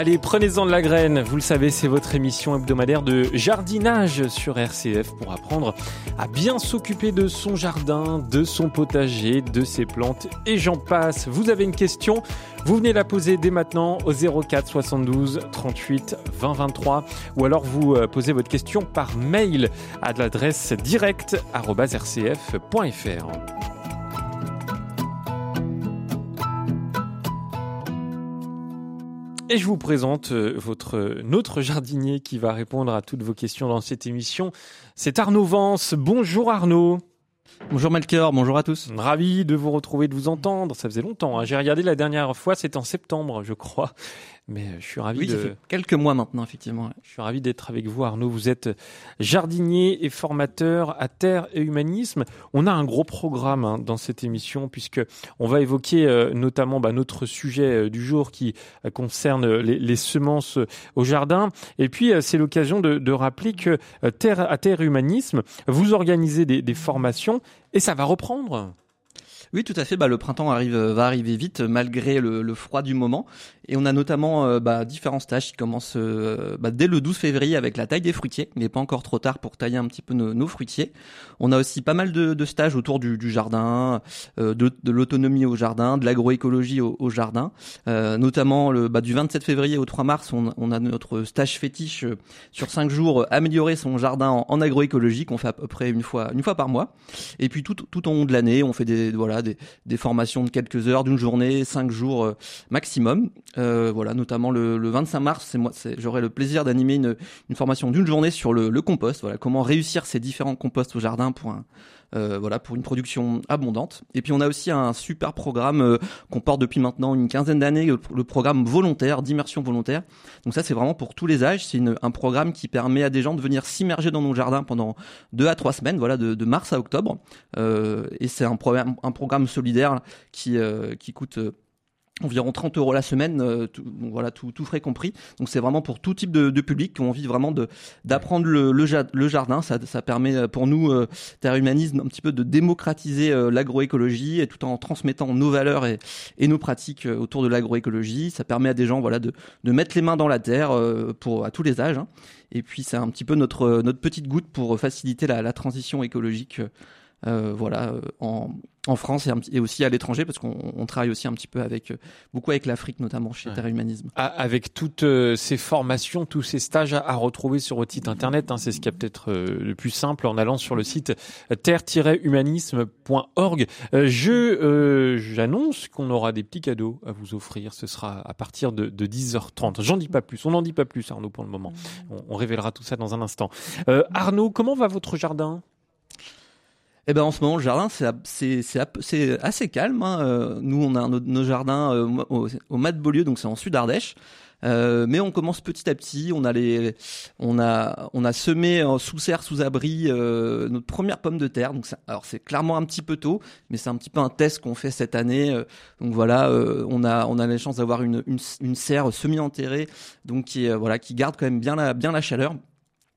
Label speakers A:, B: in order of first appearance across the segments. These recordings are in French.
A: Allez, prenez-en de la graine. Vous le savez, c'est votre émission hebdomadaire de jardinage sur RCF pour apprendre à bien s'occuper de son jardin, de son potager, de ses plantes et j'en passe. Vous avez une question Vous venez la poser dès maintenant au 04 72 38 20 23 ou alors vous euh, posez votre question par mail à l'adresse direct@rcf.fr. Et je vous présente euh, votre notre jardinier qui va répondre à toutes vos questions dans cette émission. C'est Arnaud Vance. Bonjour Arnaud.
B: Bonjour Melchior, bonjour à tous.
A: Ravi de vous retrouver, de vous entendre. Ça faisait longtemps. Hein. J'ai regardé la dernière fois, c'était en septembre, je crois. Mais euh, je suis ravi
B: oui,
A: de.
B: Ça fait quelques mois maintenant, effectivement.
A: Je suis ravi d'être avec vous, Arnaud. Vous êtes jardinier et formateur à Terre et Humanisme. On a un gros programme hein, dans cette émission puisque on va évoquer euh, notamment bah, notre sujet euh, du jour qui euh, concerne les, les, semences au jardin. Et puis c'est l'occasion de, de, rappeler que Terre à Terre et Humanisme, vous organisez des, des formations et ça va reprendre.
B: Oui, tout à fait. Bah, le printemps arrive, va arriver vite malgré le, le froid du moment. Et on a notamment euh, bah, différents stages qui commencent euh, bah, dès le 12 février avec la taille des fruitiers. Il n'est pas encore trop tard pour tailler un petit peu nos, nos fruitiers. On a aussi pas mal de, de stages autour du, du jardin, euh, de, de l'autonomie au jardin, de l'agroécologie au, au, jardin. Euh, notamment le, bah, du 27 février au 3 mars, on, on a notre stage fétiche euh, sur 5 jours, améliorer son jardin en, en agroécologie qu'on fait à peu près une fois, une fois par mois. Et puis tout, tout au long de l'année, on fait des, voilà, des, des formations de quelques heures, d'une journée, 5 jours maximum. Euh, voilà, notamment le, le 25 mars, c'est moi, j'aurai le plaisir d'animer une, formation d'une journée sur le, le, compost. Voilà, comment réussir ces différents composts au jardin pour un, euh, voilà, pour une production abondante. Et puis on a aussi un super programme euh, qu'on porte depuis maintenant une quinzaine d'années, le, le, programme volontaire, d'immersion volontaire. Donc ça, c'est vraiment pour tous les âges. C'est un programme qui permet à des gens de venir s'immerger dans nos jardins pendant deux à trois semaines, voilà, de, mars à octobre. Euh, et c'est un programme, un programme solidaire qui, qui coûte environ 30 euros la semaine, euh, tout, voilà, tout, tout frais compris. Donc c'est vraiment pour tout type de, de, public qui ont envie vraiment de d'apprendre le, le, jardin. Ça, ça permet pour nous, euh, Terre Humanisme, un petit peu de démocratiser euh, l'agroécologie et tout en transmettant nos valeurs et, et nos pratiques euh, autour de l'agroécologie. Ça permet à des gens, voilà, de, de mettre les mains dans la terre euh, pour à tous les âges. Hein. Et puis c'est un petit peu notre notre petite goutte pour faciliter la, la transition écologique. Euh, voilà, en, en, France et, et aussi à l'étranger, parce qu'on travaille aussi un petit peu avec beaucoup avec l'Afrique, notamment chez ouais. Terre Humanisme.
A: Avec toutes euh, ces formations, tous ces stages à, à retrouver sur votre site internet, hein, c'est ce qui est peut-être euh, le plus simple en allant sur le site terre-humanisme.org. Euh, je j'annonce qu'on aura des petits cadeaux à vous offrir. Ce sera à partir de, de 10h30. J'en dis pas plus. On n'en dit pas plus, Arnaud, pour le moment. On, on, révélera tout ça dans un instant. Arnaud, comment va votre jardin?
B: Eh ben en ce moment le jardin c'est assez calme. Hein. Euh, nous on a nos, jardins euh, au, au Mat de Beaulieu donc c'est en sud Ardèche. Euh, mais on commence petit à petit. On a les, on a, on a semé sous serre, sous abri notre première pomme de terre. Donc, alors c'est clairement un petit peu tôt, mais c'est un petit peu un test qu'on fait cette année. Donc voilà, on a, on a la chance d'avoir une, une, une, serre semi-enterrée, donc qui, voilà, qui garde quand même bien la, bien la chaleur.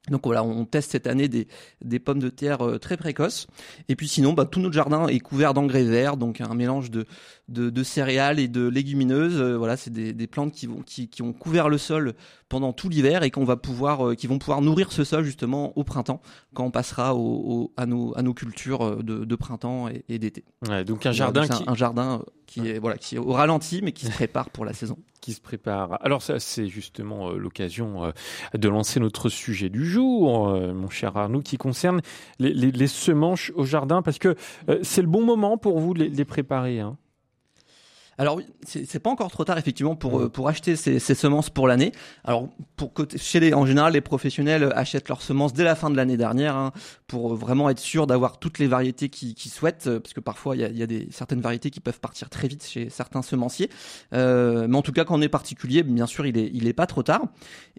B: Donc voilà, on teste cette année des, des pommes de terre euh, très précoces. Et puis sinon, bah, tout notre jardin est couvert d'engrais verts, donc un mélange de, de, de céréales et de légumineuses. Euh, voilà, c'est des, des, plantes qui, vont, qui, qui, ont couvert le sol pendant tout l'hiver et qu'on va pouvoir, euh, qui vont pouvoir nourrir ce sol justement au printemps, quand on passera au, au, à, nos, à nos cultures de, de printemps et, et d'été.
A: Ouais, donc un jardin
B: donc
A: qui...
B: un, jardin qui est voilà, qui est au ralenti, mais qui se prépare pour la saison.
A: Qui se prépare. Alors ça, c'est justement euh, l'occasion euh, de lancer notre sujet du jour, euh, mon cher Arnaud, qui concerne les, semences au jardin, parce que c'est le bon moment pour vous de les, les préparer. Hein?
B: Alors c'est pas encore trop tard effectivement pour mmh. pour acheter ces, ces semences pour l'année. Alors pour côté chez les en général les professionnels achètent leurs semences dès la fin de l'année dernière hein, pour vraiment être sûr d'avoir toutes les variétés qu'ils qui souhaitent parce que parfois il y a, y a, des certaines variétés qui peuvent partir très vite chez certains semenciers. Euh, mais en tout cas quand on est particulier, bien sûr il est il est pas trop tard.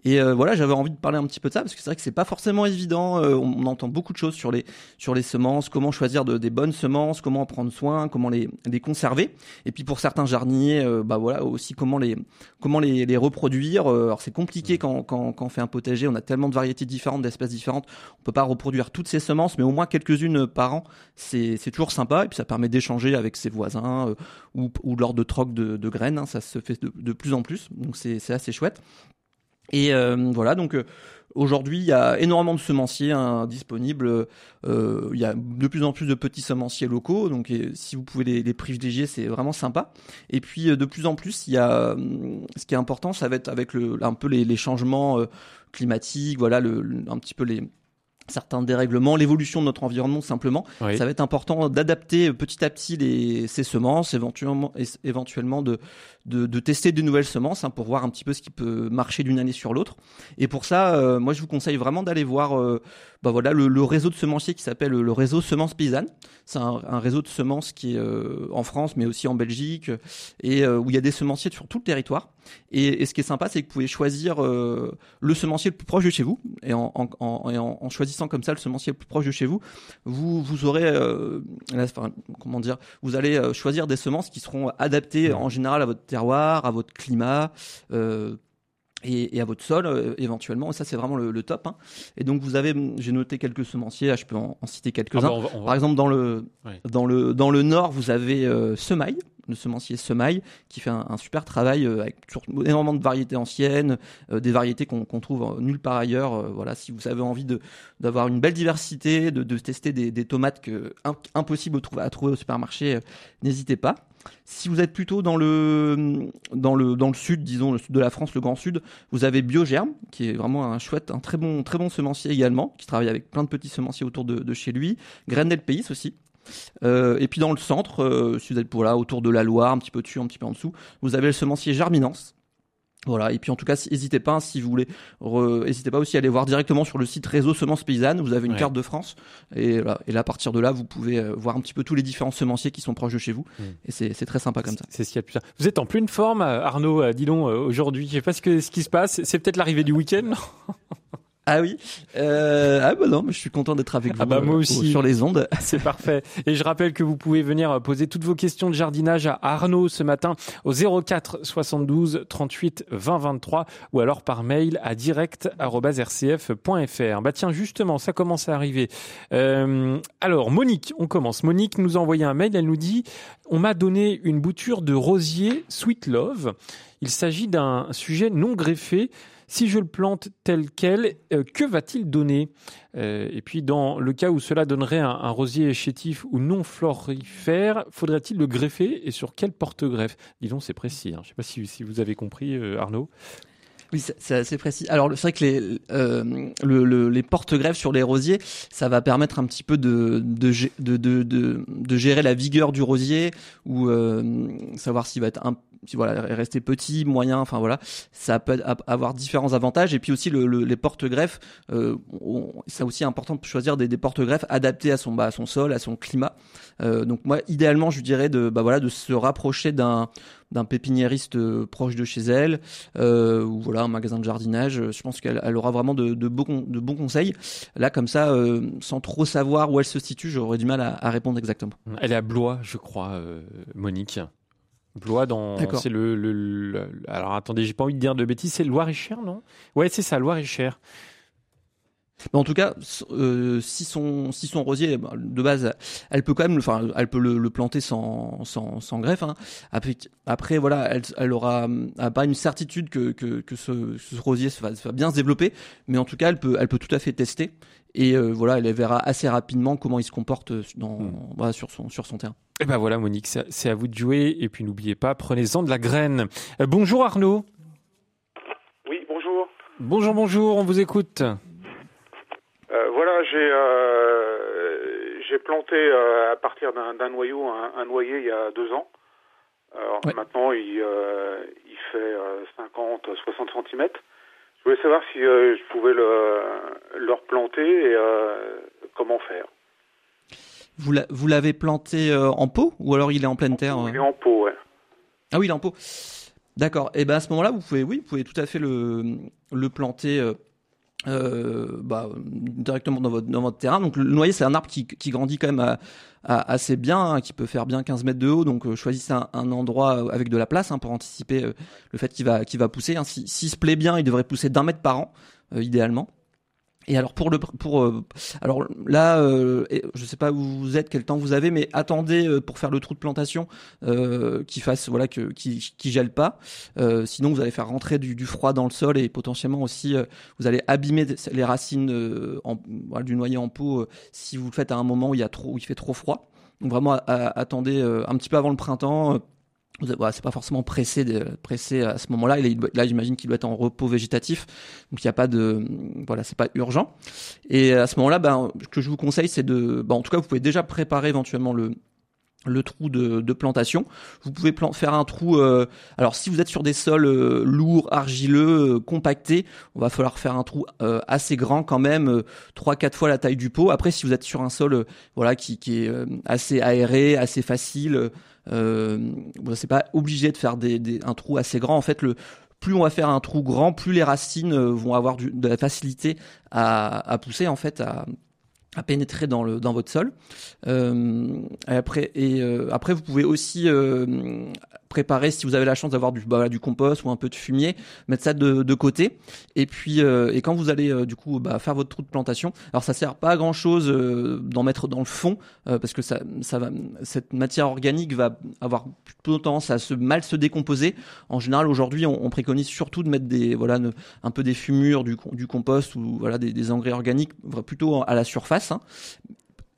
B: Et euh, voilà j'avais envie de parler un petit peu de ça parce que c'est vrai que c'est pas forcément évident. Euh, on, on, entend beaucoup de choses sur les sur les semences, comment choisir de, des bonnes semences, comment en prendre soin, comment les les conserver. Et puis pour certains un jardinier, euh, bah voilà aussi comment les comment les, les reproduire. Euh, alors c'est compliqué quand, quand, quand on fait un potager, on a tellement de variétés différentes, d'espèces différentes, on peut pas reproduire toutes ces semences, mais au moins quelques-unes par an, c'est c'est toujours sympa. Et puis ça permet d'échanger avec ses voisins euh, ou, ou lors de troc de, de graines, hein, ça se fait de, de plus en plus, donc c'est c'est assez chouette. Et voilà donc Aujourd'hui, il y a énormément de semenciers hein, disponibles. Euh, il y a de plus en plus de petits semenciers locaux, donc si vous pouvez les, les privilégier, c'est vraiment sympa. Et puis euh, de plus en plus, il y a euh, ce qui est important, ça va être avec le, un peu les, les changements euh, climatiques, voilà, le, un petit peu les certains dérèglements, l'évolution de notre environnement simplement.
A: Oui.
B: Ça va être important d'adapter petit à petit les, ces semences, éventuellement, éventuellement de, de, de tester de nouvelles semences hein, pour voir un petit peu ce qui peut marcher d'une année sur l'autre. Et pour ça, euh, moi je vous conseille vraiment d'aller voir euh, bah voilà, le, le, réseau de semenciers qui s'appelle le réseau Semences Paysannes. C'est un, un, réseau de semences qui est euh, en France mais aussi en Belgique et euh, où il y a des semenciers sur tout le territoire. Et, et ce qui est sympa, c'est que vous pouvez choisir euh, le semencier le plus proche de chez vous et en, en, en, en, en choisissant comme ça le semencier le plus proche de chez vous, vous, vous aurez, enfin, comment dire, vous allez choisir des semences qui seront adaptées en général à votre terroir, à votre climat. Et, et, à votre sol euh, éventuellement. Et ça, c'est vraiment le, le top. Hein. Et donc, vous avez, j'ai noté quelques semenciers. Là, je peux en, en citer quelques-uns. Ah bah Par exemple, dans le dans le dans le nord, vous avez euh, Semaille, le semencier Semaille, qui fait un, super travail euh, avec énormément de variétés anciennes, euh, des variétés qu'on qu trouve nulle part ailleurs. Euh, voilà, si vous avez envie d'avoir une belle diversité, de, de tester des, des tomates que impossible à trouver, au supermarché, euh, n'hésitez pas. Si vous êtes plutôt dans le, dans le, dans le sud, disons le sud de la France, le Grand Sud, vous avez Biogerme, qui est vraiment un chouette, un très bon, très bon semencier également, qui travaille avec plein de petits semenciers autour de, de chez lui. Graines del Pays aussi. Euh, et puis dans le centre, euh, si vous êtes pour là, autour de la Loire, un petit peu dessus, un petit peu en dessous, vous avez le semencier Germinance, voilà. Et puis en tout cas, n'hésitez pas, si vous voulez, n'hésitez pas aussi à aller voir directement sur le site Réseau Semences Paysannes. Vous avez une ouais. carte de France. Et là, et là, à partir de là, vous pouvez euh, voir un petit peu tous les différents semenciers qui sont proches de chez vous. Mmh. Et c'est très sympa comme ça.
A: C'est ce qu'il y a de plus. Vous êtes en pleine forme, Arnaud, dis donc, aujourd'hui. Je sais pas ce, que, ce qui se passe. C'est peut-être l'arrivée du week-end,
B: Ah oui. Euh, ah bah non, mais je suis content d'être avec vous.
A: Ah bah moi aussi.
B: Euh, sur les ondes.
A: C'est parfait. Et je rappelle que vous pouvez venir poser toutes vos questions de jardinage à Arnaud ce matin au 04 72 38 20 23 ou alors par mail à direct@rcf.fr. Bah tiens, justement, ça commence à arriver. Euh, alors Monique, on commence. Monique nous a envoyé un mail. Elle nous dit on m'a donné une bouture de rosier Sweet Love. Il s'agit d'un sujet non greffé si je le plante tel quel, euh, que va-t-il donner euh, Et puis, dans le cas où cela donnerait un, rosier chétif ou non florifère, faudrait-il le greffer et sur quel porte-greffe? Disons, c'est précis. Hein. Je ne sais pas si, vous avez compris, euh, Arnaud.
B: Oui, c'est précis. Alors, c'est vrai que les, le, le, les porte-greffes sur les rosiers, ça va permettre un petit peu de, gérer la vigueur du rosier ou savoir s'il va être un, voilà rester petit, moyen, enfin voilà, ça peut avoir différents avantages. Et puis aussi le, le, les porte-greffes, euh, c'est aussi important de choisir des, porte-greffes adaptés à son bah, à son sol, à son climat. Euh, donc moi, idéalement, je dirais de bah voilà de se rapprocher d'un pépiniériste euh, proche de chez elle ou voilà un magasin de jardinage. Je pense qu'elle elle aura vraiment de, beaux, de bons conseils. Là, comme ça, sans trop savoir où elle se situe, j'aurais du mal à, répondre exactement.
A: Elle est à Blois, je crois, Monique. Blois dans c'est le, le, le, alors attendez j'ai pas envie de dire de bêtises c'est Loire-et-Cher non? Ouais c'est ça Loire-et-Cher
B: mais en tout cas, euh, si son si son rosier bah, de base, elle peut quand même, enfin, elle peut le, le planter sans sans, sans greffe. Hein. Après, après voilà, elle, elle aura pas une certitude que que, que ce, ce rosier va, va, bien se développer, mais en tout cas, elle peut elle peut tout à fait tester et euh, voilà, elle verra assez rapidement comment il se comporte dans mmh. voilà, sur son sur son terrain.
A: Et ben voilà, Monique, c'est à vous de jouer. Et puis n'oubliez pas, prenez-en de la graine. Euh, bonjour Arnaud.
C: Oui, bonjour.
A: Bonjour, bonjour, on vous écoute.
C: Euh, j'ai euh, j'ai planté euh, à partir d'un noyau un, un, noyer il y a deux ans. Alors ouais. maintenant il, il fait 50, 60 cm. Je voulais savoir si je pouvais le, le replanter et comment faire.
B: Vous l'avez planté en pot ou alors il est en pleine terre
C: Il est en pot, ouais.
B: Ah oui, il est en pot. D'accord. Et ben à ce moment-là, vous pouvez, oui, vous pouvez tout à fait le, le planter bah, directement dans votre, dans votre terrain. Donc le noyer, c'est un arbre qui, qui grandit quand même assez bien, hein, qui peut faire bien 15 mètres de haut. Donc choisissez un, endroit avec de la place hein, pour anticiper le fait qu'il va, qu'il va pousser. Hein. S'il si, se plaît bien, il devrait pousser d'un mètre par an, idéalement. Et alors pour le pour euh, alors là euh, je sais pas où vous êtes quel temps vous avez mais attendez euh, pour faire le trou de plantation euh, qui fasse voilà que qui qui gèle pas. Euh, sinon vous allez faire rentrer du, du, froid dans le sol et potentiellement aussi vous allez abîmer les racines en, voilà, du noyer en pot si vous le faites à un moment où il y a trop où il fait trop froid. Donc vraiment attendez un petit peu avant le printemps voilà, c'est pas forcément pressé pressé à ce moment-là. Là, j'imagine qu'il doit être en repos végétatif, donc il n'y a pas de, voilà, c'est pas urgent. Et à ce moment-là, ben, ce que je vous conseille, c'est de, ben, en tout cas, vous pouvez déjà préparer éventuellement le le trou de, plantation. Vous pouvez faire un trou. Euh, alors, si vous êtes sur des sols euh, lourds, argileux, euh, compactés, on va falloir faire un trou assez grand quand même, trois quatre fois la taille du pot. Après, si vous êtes sur un sol, voilà, qui, est assez aéré, assez facile, euh, c'est pas obligé de faire un trou assez grand. En fait, plus on va faire un trou grand, plus les racines vont avoir de la facilité à, pousser en fait, à pénétrer dans le dans votre sol. Euh, après et euh, après vous pouvez aussi euh, préparer si vous avez la chance d'avoir du bah, du compost ou un peu de fumier, mettre ça de, de côté. Et puis euh, et quand vous allez euh, du coup bah, faire votre trou de plantation, alors ça sert pas à grand chose d'en mettre dans le fond parce que ça ça va cette matière organique va avoir plutôt tendance à se mal se décomposer. En général aujourd'hui on, on, préconise surtout de mettre des voilà un peu des fumures du du compost ou voilà des, des engrais organiques plutôt à la surface. Hein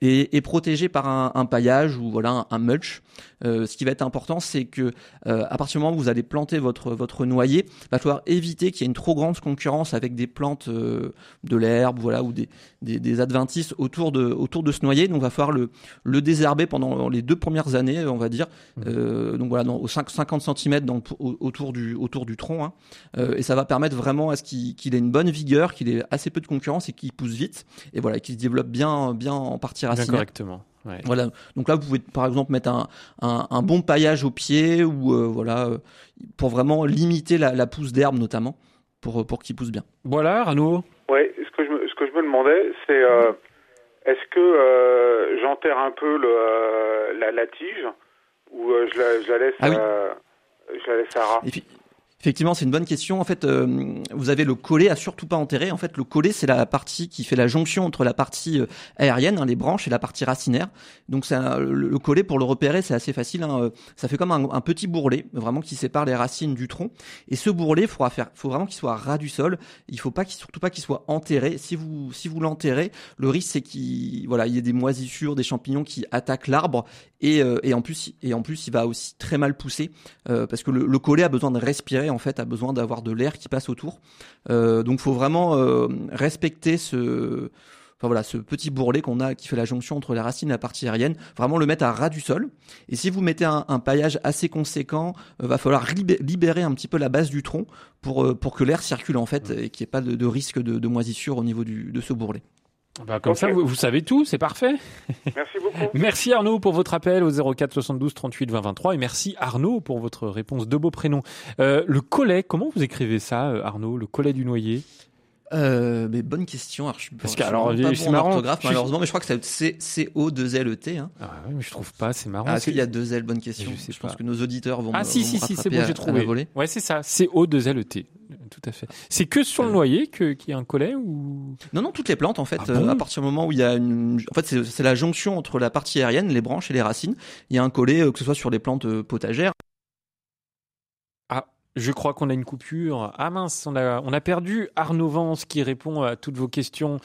B: et, et protégé par un, un, paillage ou voilà un, mulch. Euh, ce qui va être important, c'est que euh, à partir du moment où vous allez planter votre votre noyer, va falloir éviter qu'il y ait une trop grande concurrence avec des plantes euh, de l'herbe, voilà, ou des, des, des, adventices autour de autour de ce noyer. Donc, va falloir le le désherber pendant les deux premières années, on va dire. Mmh. Euh, donc voilà, dans, aux 5, 50 cm donc, autour du autour du tronc, hein. Euh, et ça va permettre vraiment à ce qu'il qu'il ait une bonne vigueur, qu'il ait assez peu de concurrence et qu'il pousse vite, et voilà, qu'il se développe bien bien en partie
A: correctement. Ouais.
B: Voilà. Donc là, vous pouvez par exemple mettre un, un, un bon paillage au pied ou euh, voilà euh, pour vraiment limiter la, la pousse d'herbe notamment pour pour qu'il pousse bien.
A: Voilà, Arnaud.
C: Ouais. Ce que je me, ce que je me demandais, c'est euh, est-ce que euh, j'enterre un peu le, la, la, tige ou je la, je, la, laisse ah oui. je la laisse à ras?
B: Effectivement, c'est une bonne question. En fait, euh, vous avez le collet à surtout pas enterrer. En fait, le collet, c'est la partie qui fait la jonction entre la partie euh, aérienne, hein, les branches, et la partie racinaire. Donc, le, le, collet, pour le repérer, c'est assez facile. Hein. Euh, ça fait comme un, petit bourrelet, vraiment qui sépare les racines du tronc. Et ce bourrelet, il faudra faire, faut vraiment qu'il soit ras du sol. Il faut pas, qu'il, surtout pas qu'il soit enterré. Si vous, si vous l'enterrez, le risque c'est qu'il, voilà, il y ait des moisissures, des champignons qui attaquent l'arbre. Et, euh, et en plus, et en plus, il va aussi très mal pousser parce que le, le collet a besoin de respirer en fait a besoin d'avoir de l'air qui passe autour. Euh, donc faut vraiment euh, respecter ce enfin voilà, ce petit bourrelet qu'on a qui fait la jonction entre la racine et la partie aérienne, vraiment le mettre à ras du sol. Et si vous mettez un, un paillage assez conséquent, euh, va falloir libérer un petit peu la base du tronc pour euh, pour que l'air circule en fait et qu'il n'y ait pas de, de risque de, de, moisissure au niveau du, de ce bourrelet.
A: Bah comme okay. ça, vous, vous, savez tout, c'est parfait.
C: Merci beaucoup.
A: merci Arnaud pour votre appel au 04 72 38 20 23 et merci Arnaud pour votre réponse de beaux prénoms. Euh, le collet, comment vous écrivez ça, euh, Arnaud, le collet du noyer?
B: Euh, mais bonne question. Alors, je suis
A: Parce que alors,
B: pas
A: c'est bon.
B: Orthographe, malheureusement, mais je crois que c'est C O 2 L E T. Hein.
A: Ah ouais, mais je trouve pas. C'est marrant.
B: Ah, Est-ce qu'il y a deux L Bonne question. Je, je pense que nos auditeurs vont.
A: Ah si
B: vont
A: si si, c'est bon, j'ai trouvé. Ouais, c'est ça. C O 2 L E T. Tout à fait. C'est que sur le noyer que qu'il y a un collet ou?
B: Non non, toutes les plantes en fait.
A: Ah bon
B: euh, à partir du moment où il y a une, en fait, c'est, la jonction entre la partie aérienne, les branches et les racines. Il y a un collet, euh, que ce soit sur les plantes euh, potagères.
A: Je crois qu'on a une coupure. Ah mince, on a, on a perdu Arnaud Vance qui répond à toutes vos questions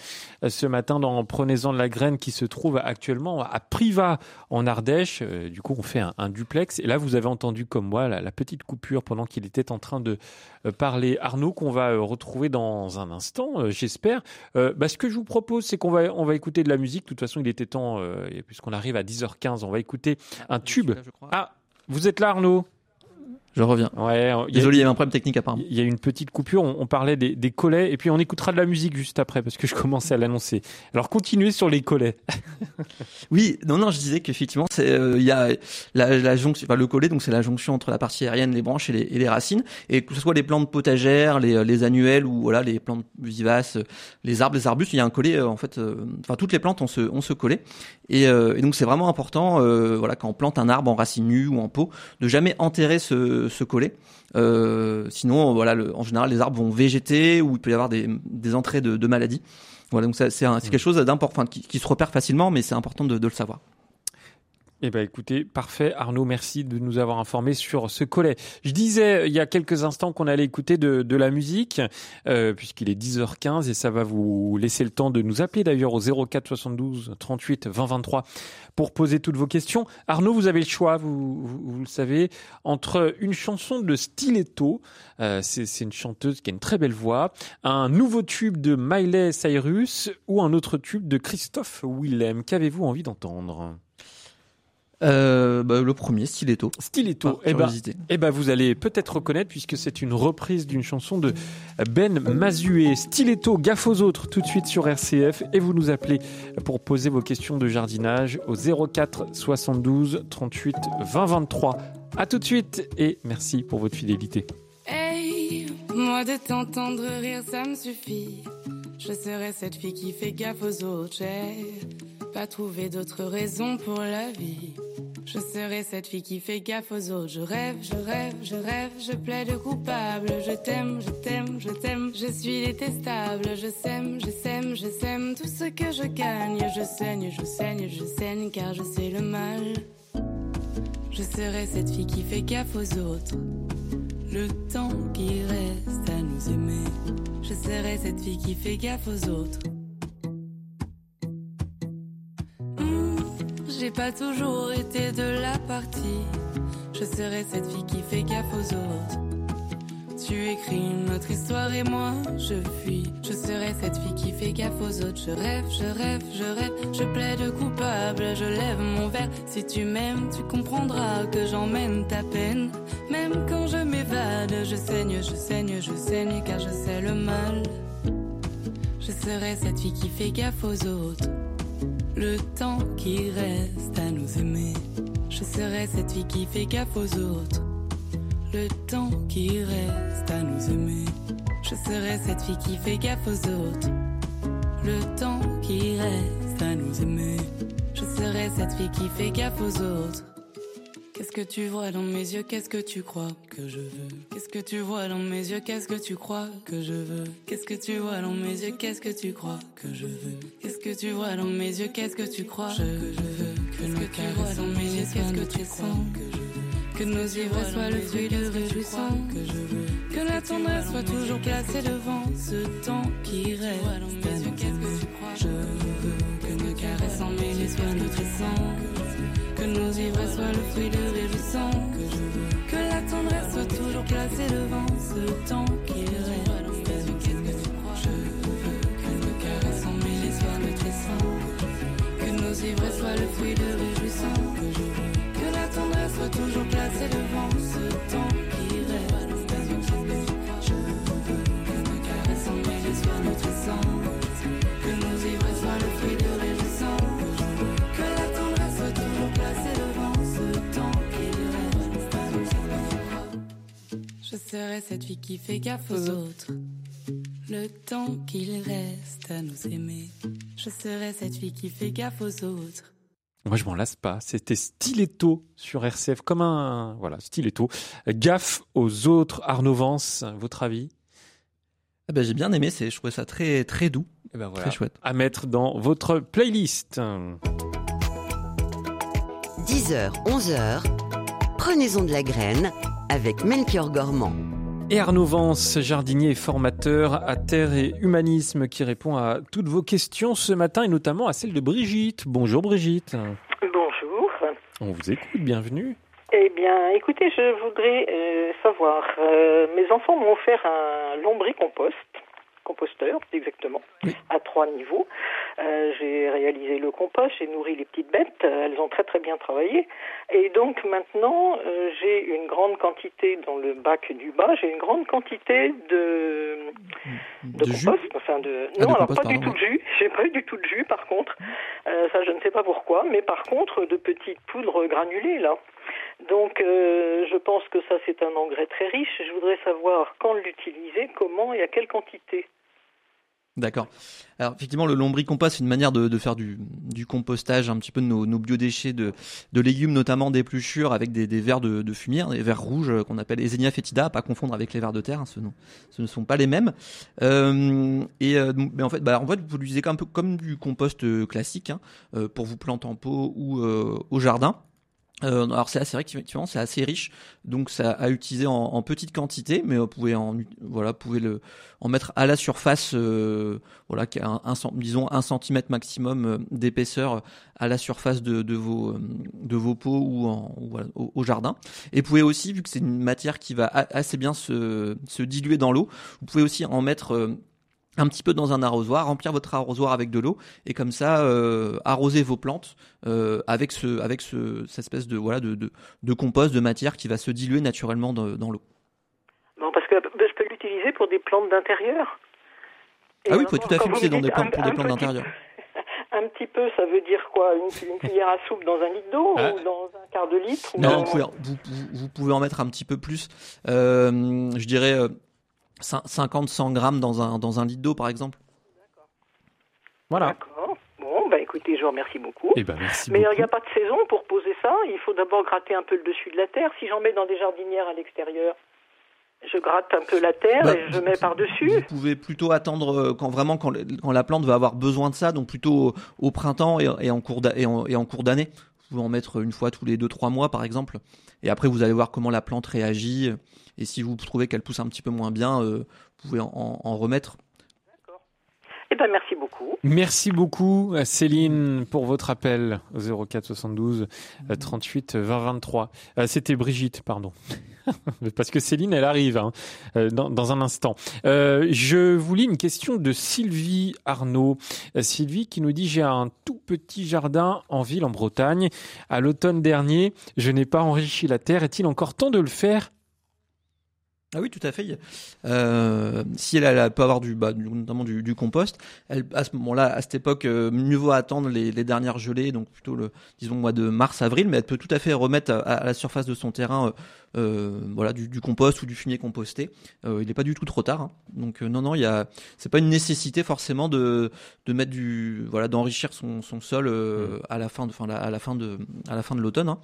A: euh, ce matin dans Prenez-en de la graine qui se trouve actuellement à Privas en Ardèche. Euh, du coup, on fait un, un, duplex. Et là, vous avez entendu comme moi la, la petite coupure pendant qu'il était en train de euh, parler. Arnaud, qu'on va retrouver dans un instant, j'espère. Bah, ce que je vous propose, c'est qu'on va, on va écouter de la musique. De toute façon, il était temps, puisqu'on arrive à 10h15, on va écouter un tube. Ah, vous êtes là, Arnaud?
B: Je reviens.
A: Ouais,
B: Désolé, il y a un problème technique apparemment.
A: Il y a une petite coupure. On, parlait des, des, collets et puis on écoutera de la musique juste après parce que je commençais à l'annoncer. Alors continuez sur les collets.
B: oui, non, non, je disais qu'effectivement, euh, il y a la, la jonction, enfin, le collet, donc c'est la jonction entre la partie aérienne, les branches et les, et les, racines, et que ce soit les plantes potagères, les, les annuelles ou voilà les plantes vivaces, les arbres, les arbustes, il y a un collet en fait. Enfin, toutes les plantes ont ce, ont ce collet, et, et donc c'est vraiment important, voilà, quand on plante un arbre en racine nue ou en pot, de jamais enterrer ce se coller. Euh, sinon, voilà, en général, les arbres vont végéter ou il peut y avoir des, entrées de, maladies. Voilà, donc c'est mmh. quelque chose d'important, qui, se repère facilement, mais c'est important de le savoir.
A: Eh ben écoutez, parfait. Arnaud, merci de nous avoir informés sur ce collet. Je disais euh, il y a quelques instants qu'on allait écouter de, la musique, euh, puisqu'il est 10h15 et ça va vous laisser le temps de nous appeler d'ailleurs au 04 72 38 20 23 pour poser toutes vos questions. Arnaud, vous avez le choix, vous, vous, le savez, entre une chanson de Stiletto, euh, c'est une chanteuse qui a une très belle voix, un nouveau tube de Miley Cyrus ou un autre tube de Christophe Willem. Qu'avez-vous envie d'entendre?
B: Euh, bah, le premier, Stiletto.
A: Stiletto. eh ben, eh ben, vous allez peut-être reconnaître puisque c'est une reprise d'une chanson de Ben Mazué. Stiletto, gaffe aux autres, tout de suite sur RCF. Et vous nous appelez pour poser vos questions de jardinage au 04 72 38 20 23. À tout de suite et merci pour votre fidélité.
D: Hey, moi de t'entendre rire, ça me suffit. Je serai cette fille qui fait gaffe aux autres. J'ai pas trouvé d'autre raison pour la vie. Je serai cette fille qui fait gaffe aux autres. Je rêve, je rêve, je rêve, je plaide coupable. Je t'aime, je t'aime, je t'aime. Je suis détestable. Je sème, je sème, je sème tout ce que je gagne. Je saigne, je saigne, je saigne car je sais le mal. Je serai cette fille qui fait gaffe aux autres. Le temps qui reste à nous aimer. Je serai cette fille qui fait gaffe aux autres. J'ai pas toujours été de la partie. Je serai cette fille qui fait gaffe aux autres. Tu écris notre histoire et moi je fuis. Je serai cette fille qui fait gaffe aux autres. Je rêve, je rêve, je rêve, je plaide coupable. Je lève mon verre. Si tu m'aimes, tu comprendras que j'emmène ta peine. Même quand je m'évade, je saigne, je saigne, je saigne car je sais le mal. Je serai cette fille qui fait gaffe aux autres le temps qui reste à nous aimer. Je serai cette fille qui fait gaffe aux autres. Le temps qui reste à nous aimer. Je serai cette fille qui fait gaffe aux autres. Le temps qui reste à nous aimer. Je serai cette fille qui fait gaffe aux autres. Qu'est-ce que tu vois dans mes yeux Qu'est-ce que tu crois que je veux Qu'est-ce que tu vois dans mes yeux Qu'est-ce que tu crois que je veux Qu'est-ce que tu vois dans mes yeux Qu'est-ce que tu crois que je veux Qu'est-ce que tu vois dans mes yeux Qu'est-ce que tu crois que je veux Qu'est-ce que tu vois dans mes yeux Qu'est-ce que tu sens que je veux Que nos ivres soient le fruit de réjouissant que je veux Que la tendresse soit toujours placée devant ce temps qui reste. Qu'est-ce que tu crois Je veux que nos caresses en mes yeux soient nutrissants que nos ivresses soient le fruit de réjouissant. Que la tendresse soit toujours placée devant ce temps qui reste. Je veux que nos caresses emmêlées soient nutrissants. Que nos ivresses soient le fruit de réjouissant. Que la tendresse soit toujours placée devant Je serai cette fille qui fait gaffe aux autres. Le temps qu'il reste à nous aimer. Je serai cette fille qui fait gaffe aux autres.
A: Moi, je m'en lasse pas. C'était Stiletto sur RCF, comme un voilà Stiletto. Gaffe aux autres. Arnaud Vance, votre avis?
B: Eh ben, j'ai bien aimé. C'est, je trouvais ça très très doux,
A: eh ben très chouette. À mettre dans votre playlist.
E: 10h, 11h. Prenez-en de la graine avec Melchior Gormand.
A: Et Arnaud Vance, jardinier et formateur à Terre et Humanisme, qui répond à toutes vos questions ce matin et notamment à celle de Brigitte. Bonjour Brigitte.
F: Bonjour.
A: On vous écoute, bienvenue.
F: Eh bien, écoutez, je voudrais euh, savoir, euh, mes enfants m'ont offert un lombricompost composteur, exactement, à trois niveaux. Euh, j'ai réalisé le compost, j'ai nourri les petites bêtes, elles ont très très bien travaillé. Et donc maintenant, euh, j'ai une grande quantité dans le bac du bas, j'ai une grande quantité de, de, compost, enfin de...
B: Ah,
F: non, alors pas du tout de jus, j'ai pas eu du tout de jus par contre, euh, ça je ne sais pas pourquoi, mais par contre de petites poudres granulées là. Donc, euh, je pense que ça, c'est un engrais très riche. Je voudrais savoir quand l'utiliser, comment et à quelle quantité.
B: D'accord. Alors effectivement, le lombricompost, c'est une manière de, faire du, compostage un petit peu de nos, biodéchets de, légumes, notamment d'épluchures, avec des, vers de, fumier, des vers rouges euh, qu'on appelle Esenia fetida, à pas confondre avec les vers de terre, hein, ce, ne sont pas les mêmes. Euh, et mais en fait, bah, en fait, vous l'utilisez comme du compost classique hein, pour vous planter en pot ou au jardin. Euh, alors c'est assez vrai qu'effectivement c'est assez riche, donc ça a utilisé en, petite quantité, mais vous pouvez en voilà, pouvez le en mettre à la surface, euh, voilà, qui a un, un, disons un centimètre maximum euh, d'épaisseur à la surface de, de vos de vos pots ou, en, voilà, au, jardin. Et vous pouvez aussi, vu que c'est une matière qui va assez bien se, se diluer dans l'eau, vous pouvez aussi en mettre un petit peu dans un arrosoir, remplir votre arrosoir avec de l'eau et comme ça euh, arroser vos plantes euh, avec ce avec ce cette espèce de voilà de, de, de compost de matière qui va se diluer naturellement dans, dans l'eau.
F: Non, parce que je peux l'utiliser pour des plantes d'intérieur.
B: Ah oui, vous pouvez tout à fait l'utiliser dans des plantes pour des plantes d'intérieur.
F: Un petit peu, ça veut dire quoi? Une, cuillère à soupe dans un litre d'eau ah. ou dans un quart de litre
B: Non, vous, pouvez, vous, vous, pouvez en mettre un petit peu plus. Euh, je dirais 50-100 grammes dans un, dans un litre d'eau, par exemple.
A: D'accord. Voilà.
F: D'accord. Bon, bah écoutez, je vous remercie beaucoup.
A: Eh ben, merci
F: Mais il n'y a pas de saison pour poser ça. Il faut d'abord gratter un peu le dessus de la terre. Si j'en mets dans des jardinières à l'extérieur, je gratte un peu la terre bah, et je mets par-dessus.
B: Vous pouvez plutôt attendre euh, quand vraiment quand, quand, la plante va avoir besoin de ça, donc plutôt au, printemps et, en cours et en, cours d'année. Vous pouvez en mettre une fois tous les 2-3 mois par exemple. Et après vous allez voir comment la plante réagit. Et si vous trouvez qu'elle pousse un petit peu moins bien, euh, vous pouvez en, en remettre.
F: Eh ben, merci beaucoup.
A: Merci beaucoup, Céline, pour votre appel au 04 72 38 20 23. C'était Brigitte, pardon. Parce que Céline, elle arrive hein, euh, dans, dans, un instant. Euh, je vous lis une question de Sylvie Arnaud. Sylvie qui nous dit j'ai un petit jardin en ville en Bretagne. À l'automne dernier, je n'ai pas enrichi la terre. Est-il encore temps de le faire?
B: Ah oui, tout à fait. Euh, si elle, elle, peut avoir du, bah, notamment du, compost, elle, à ce moment-là, à cette époque, euh, mieux vaut attendre les, dernières gelées, donc plutôt le, disons, mois de mars-avril, mais elle peut tout à fait remettre à, à la surface de son terrain euh, voilà du, du, compost ou du fumier composté. Euh, il n'est pas du tout trop tard. Hein. Donc euh, non non, il a c'est pas une nécessité forcément de de mettre du voilà d'enrichir son, son sol mmh. à la fin de fin à la fin de à la fin de l'automne. Hein.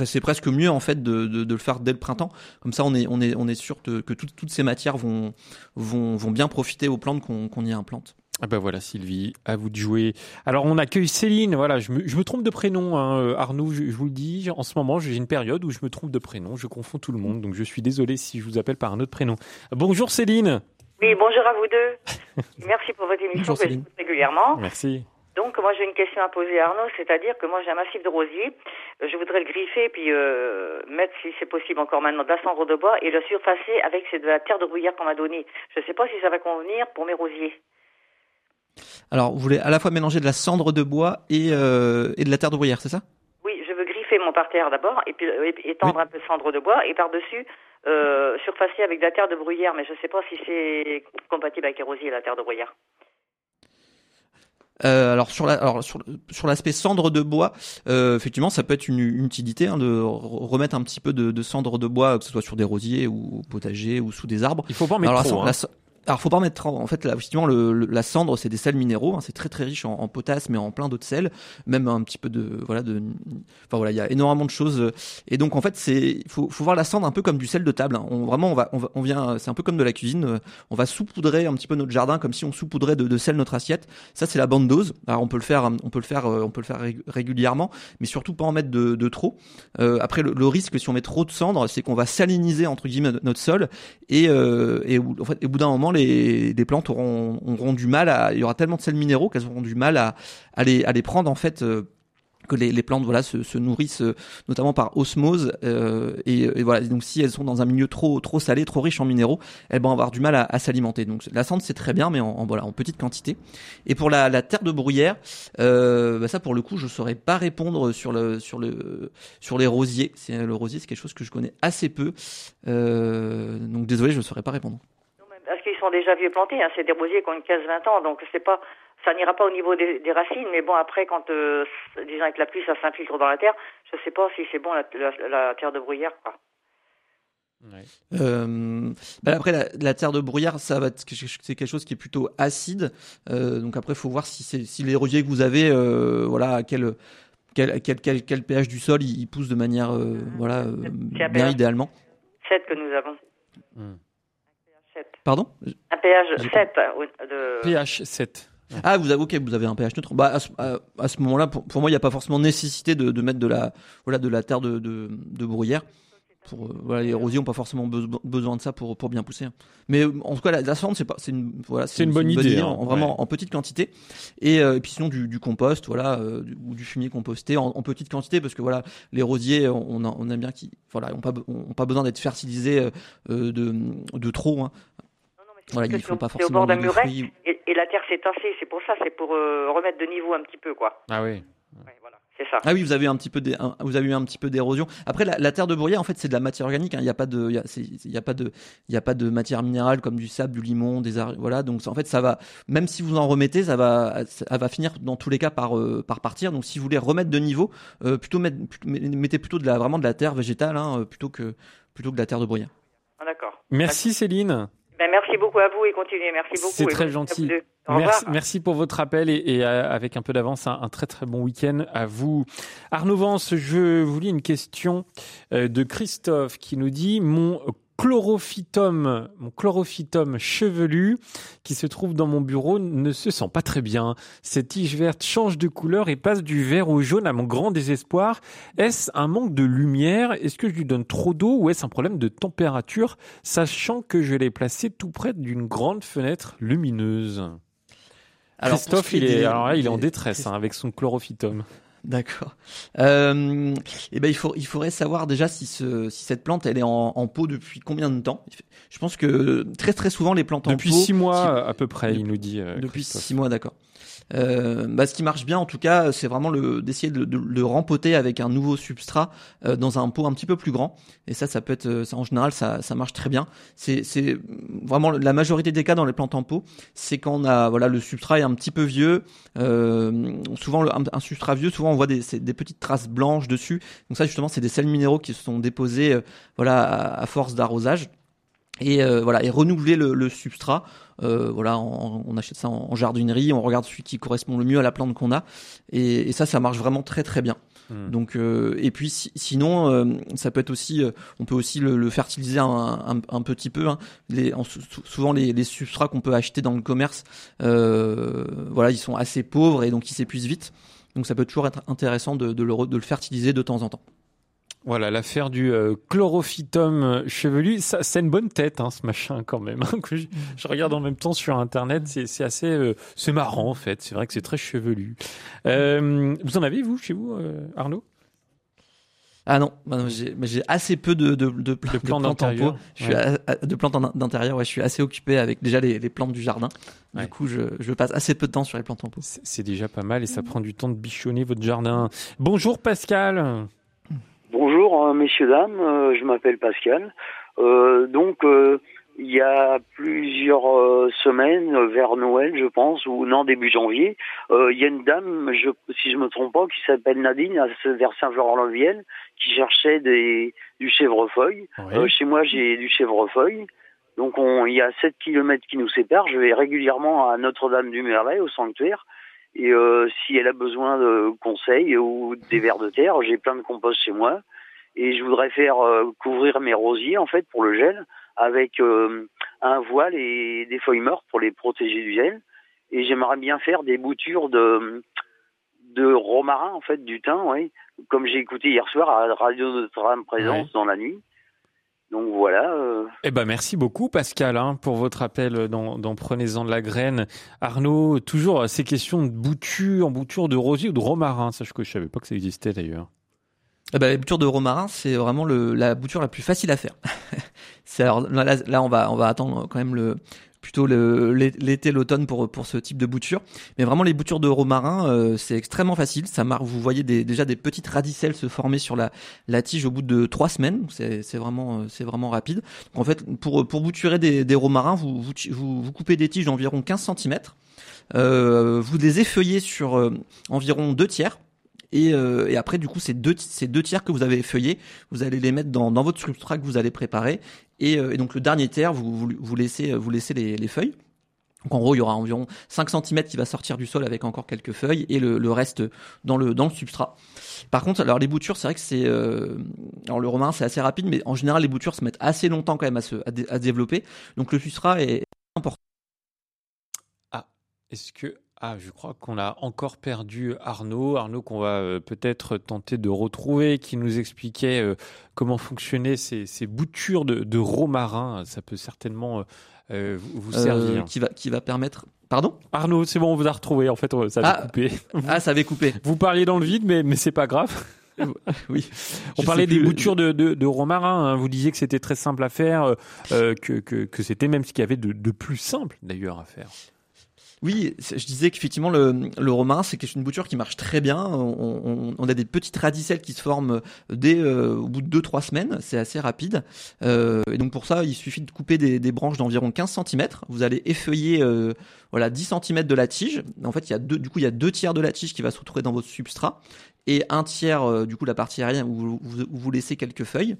B: c'est presque mieux en fait de, de, de, le faire dès le printemps. Comme ça on est on est on est sûr que toutes toutes ces matières vont vont vont bien profiter aux plantes qu'on qu'on y implante.
A: Ah ben voilà Sylvie, à vous de jouer. Alors on accueille Céline, voilà, je me, je me trompe de prénom, hein, euh, Arnaud, je, vous le dis, en ce moment j'ai une période où je me trompe de prénom, je confonds tout le monde, donc je suis désolé si je vous appelle par un autre prénom. Bonjour Céline
G: Oui, bonjour à vous deux. Merci pour votre émission que j'écoute régulièrement.
A: Merci.
G: Donc moi j'ai une question à poser à Arnaud, c'est-à-dire que moi j'ai un massif de rosier, euh, je voudrais le griffer puis euh, mettre si c'est possible encore maintenant de la cendre de bois et le surfacer avec de la terre de bruyère qu'on m'a donnée. Je ne sais pas si ça va convenir pour mes rosiers.
B: Alors, vous voulez à la fois mélanger de la cendre de bois et, euh, et de la terre de bruyère, c'est ça?
G: Oui, je veux griffer mon parterre d'abord et puis étendre un peu de cendre de bois et par-dessus euh, surfacer avec de la terre de bruyère, mais je ne sais pas si c'est compatible avec les rosiers, la terre de bruyère.
B: Euh, alors sur la, alors sur, sur l'aspect cendre de bois, euh, effectivement, ça peut être une, une utilité hein, de remettre un petit peu de, de, cendre de bois, que ce soit sur des rosiers ou potagers ou sous des arbres.
A: Il faut pas en mettre trop. Hein.
B: Alors, faut pas mettre en fait là, effectivement le, la cendre, c'est des sels minéraux, hein, c'est très très riche en, en, potasse, mais en plein d'autres sels, même un petit peu de voilà de, enfin voilà, il y a énormément de choses. Et donc en fait, c'est faut, faut voir la cendre un peu comme du sel de table. Hein. On vraiment on va on, va, on vient, c'est un peu comme de la cuisine. On va saupoudrer un petit peu notre jardin comme si on saupoudrait de, de sel notre assiette. Ça c'est la bande dose. Alors on peut le faire, on peut le faire, on peut le faire régulièrement, mais surtout pas en mettre de, de trop. Euh, après le, le, risque si on met trop de cendre, c'est qu'on va saliniser entre guillemets notre sol et euh, et au bout d'un moment les, plantes auront, du mal à, il y aura tellement de sels minéraux qu'elles auront du mal à, à, les, à les prendre en fait. Euh, que les, les, plantes voilà se, se, nourrissent euh, notamment par osmose euh, et, voilà. Donc si elles sont dans un milieu trop trop salé trop riche en minéraux elles vont avoir du mal à, s'alimenter. Donc la cendre c'est très bien mais en, voilà en petite quantité. Et pour la, terre de bruyère bah ça pour le coup je saurais pas répondre sur le sur le sur les rosiers. C'est le rosier c'est quelque chose que je connais assez peu. Donc désolé je ne saurais pas répondre
G: parce qu'ils sont déjà vieux plantés hein, c'est des rosiers qui ont une 15-20 ans donc c'est pas ça n'ira pas au niveau des, des, racines, mais bon, après, quand, euh, disons, avec la pluie, ça s'infiltre dans la terre, je ne sais pas si c'est bon la, la, la, terre de bruyère, quoi.
B: Ouais. Euh, bah après la, la, terre de bruyère, ça va c'est quelque chose qui est plutôt acide. Euh, donc après, il faut voir si c'est si les rosiers que vous avez, euh, voilà, quel quel, quel quel, quel pH du sol il, il pousse de manière, euh, voilà, bien idéalement.
G: 7 que nous avons.
A: Mmh.
B: Pardon
G: Un pH 7 de...
A: pH 7.
B: Ah, vous avez, ok, vous avez un pH neutre. Bah, à ce, à, à ce moment-là, pour, pour, moi, il n'y a pas forcément nécessité de, de, mettre de la, voilà, de la terre de, de, de bruyère. Pour, euh, voilà, les rosiers n'ont pas forcément be besoin de ça pour, pour bien pousser. Mais en tout cas, la, la cendre, c'est pas, c'est une, voilà,
A: c'est une, bonne idée, idée
B: hein, en, vraiment ouais. en petite quantité. Et, euh, et, puis sinon du, du compost, voilà, euh, du, ou du fumier composté en, en, petite quantité, parce que voilà, les rosiers, on, on aime bien qu'ils, voilà, ont pas, ont pas besoin d'être fertilisés euh, de, de trop. Hein. Voilà, ils font pas forcément
G: au bord d'un muret et, et, la terre s'est tassée, c'est pour ça, c'est pour euh, remettre de niveau un petit peu, quoi.
A: Ah oui.
G: Ouais, voilà, c'est ça.
B: Ah oui, vous avez eu un petit peu, un, vous avez eu un petit peu d'érosion. Après, la, la, terre de bruyère, en fait, c'est de la matière organique. Il hein. n'y a pas de, il y, y, a pas de, il y a pas de matière minérale comme du sable, du limon, des voilà. Donc en fait, ça va, même si vous en remettez, ça va, ça va finir dans tous les cas par, euh, par partir. Donc si vous voulez remettre de niveau, euh, plutôt mettre, mettez plutôt de la, vraiment de la terre végétale, hein, plutôt que, plutôt que de la terre de bruyère.
G: Ah, D'accord.
A: Merci Céline.
G: Ben, merci beaucoup à vous et continuez. Merci beaucoup.
A: C'est très gentil. Merci, merci, pour votre appel et, et euh, avec un peu d'avance, un, un, très très bon week-end à vous. Arnaud Vance, je vous lis une question euh, de Christophe qui nous dit Mon chlorophytum, mon chlorophytum chevelu qui se trouve dans mon bureau ne se sent pas très bien. Cette tige verte change de couleur et passe du vert au jaune à mon grand désespoir. Est-ce un manque de lumière? Est-ce que je lui donne trop d'eau ou est-ce un problème de température? Sachant que je l'ai placé tout près d'une grande fenêtre lumineuse alors, Christophe, il est, alors là, il est en détresse hein, avec son chlorophytum.
B: D'accord. Euh, et ben il faut, il faudrait savoir déjà si, ce, si cette plante elle est en, en, pot depuis combien de temps? Je pense que très très souvent les plantes
A: depuis
B: en pot.
A: Depuis six mois à peu près, il nous dit. Euh,
B: depuis six mois, d'accord. Euh, bah, ce qui marche bien en tout cas, c'est vraiment le d'essayer de, de, le rempoter avec un nouveau substrat euh, dans un pot un petit peu plus grand. Et ça, ça peut être, ça, en général, ça, marche très bien. C'est, vraiment la majorité des cas dans les plantes en pot, c'est quand a voilà le substrat est un petit peu vieux. Euh, souvent un, substrat vieux, souvent on voit des, petites traces blanches dessus. Donc ça justement, c'est des sels minéraux qui se sont déposés euh, voilà à force d'arrosage et euh, voilà et renouveler le, le substrat euh, voilà on, on, achète ça en, en, jardinerie on regarde celui qui correspond le mieux à la plante qu'on a et, et, ça ça marche vraiment très très bien mmh. donc euh, et puis si, sinon euh, ça peut être aussi euh, on peut aussi le, le fertiliser un, un, un, petit peu hein. les, en, souvent les, les substrats qu'on peut acheter dans le commerce euh, voilà ils sont assez pauvres et donc ils s'épuisent vite donc ça peut toujours être intéressant de, de, le, de le fertiliser de temps en temps
A: voilà, l'affaire du euh, chlorophytum chevelu, ça, c'est une bonne tête, hein, ce machin quand même. Hein, que je, je, regarde en même temps sur Internet, c'est, c'est assez, euh, c'est marrant en fait. C'est vrai que c'est très chevelu. Euh, vous en avez vous chez vous, euh, Arnaud?
B: Ah non, bah non j'ai, j'ai assez peu de, de, de, de plantes d'intérieur. En je suis ouais. à, de plantes d'intérieur. Ouais, je suis assez occupé avec déjà les, les plantes du jardin. Du ouais. coup, je, je, passe assez peu de temps sur les plantes en pot.
A: C'est, c'est déjà pas mal et ça prend du temps de bichonner votre jardin. Bonjour Pascal.
H: Bonjour, euh, messieurs, dames, euh, je m'appelle Pascal. Euh, donc, euh, il y a plusieurs euh, semaines, vers Noël, je pense, ou non, début janvier, il y a une dame, je, si je me trompe pas, qui s'appelle Nadine, vers Saint-Florent-la-Vienne, qui cherchait des, du chèvrefeuille. Oui. chez moi, j'ai du chèvrefeuille. Donc, on, il y a 7 kilomètres qui nous séparent. Je vais régulièrement à Notre-Dame-du-Merlet, au sanctuaire. Et euh, si elle a besoin de conseils ou des vers de terre, j'ai plein de compost chez moi. Et je voudrais faire euh, couvrir mes rosiers, en fait, pour le gel, avec euh, un voile et des feuilles mortes pour les protéger du gel. Et j'aimerais bien faire des boutures de, de romarin, en fait, du thym, oui. Comme j'ai écouté hier soir à Radio Notre-Dame Présence ouais. dans la nuit. Donc voilà.
A: Eh ben merci beaucoup Pascal hein, pour votre appel dans, dans Prenez-en de la graine. Arnaud, toujours ces questions de bouture, bouture de rosier ou de romarin, sache que je savais pas que ça existait d'ailleurs.
B: Eh ben, la bouture de romarin, c'est vraiment le, la bouture la plus facile à faire. c'est alors là, là, on va on va attendre quand même le plutôt l'été, l'automne pour pour ce type de bouture. Mais vraiment les boutures de romarin, euh, c'est extrêmement facile. Ça marque, vous voyez des, déjà des petites radicelles se former sur la la tige au bout de trois semaines. C'est c'est vraiment c'est vraiment rapide. En fait, pour pour bouturer des, des romarins, vous, vous vous coupez des tiges d'environ 15 cm. Euh, vous les effeuillez sur euh, environ deux tiers et, euh, et, après, du coup, ces deux, tiers que vous avez feuillés, vous allez les mettre dans, votre substrat que vous allez préparer. Et, euh, donc, le dernier tiers, vous, laissez, laissez les, les feuilles. Donc en gros, il y aura environ 5 cm qui va sortir du sol avec encore quelques feuilles et le, reste dans le, substrat. Par contre, alors les boutures, c'est vrai que c'est euh, alors le romain c'est assez rapide, mais en général les boutures se mettent assez longtemps quand même à se développer. Donc le substrat est important.
A: Ah, est-ce que ah, je crois qu'on a encore perdu Arnaud. Arnaud qu'on va euh, peut-être tenter de retrouver, qui nous expliquait euh, comment fonctionnaient ces, ces boutures de, de romarin. Ça peut certainement euh, vous, servir.
B: qui, va, qui va permettre... Pardon?
A: Arnaud, c'est bon, on vous a retrouvé. En fait, ça avait
B: ah,
A: coupé.
B: Ah, ça avait coupé.
A: Vous parliez dans le vide, mais, mais c'est pas grave.
B: oui.
A: On Je parlait des boutures de, de, de romarin. Hein. Vous disiez que c'était très simple à faire, que, que, que c'était même ce qu'il y avait de, de plus simple d'ailleurs à faire.
B: Oui, je disais qu'effectivement le, le romarin c'est une bouture qui marche très bien. On, a des petites radicelles qui se forment dès euh, au bout de 2-3 semaines, c'est assez rapide. Euh, et donc pour ça, il suffit de couper des, branches d'environ 15 cm. Vous allez effeuiller euh, voilà 10 cm de la tige. En fait, il y a deux, du coup il y a deux tiers de la tige qui va se retrouver dans votre substrat et un tiers euh, du coup la partie aérienne où vous, où vous laissez quelques feuilles.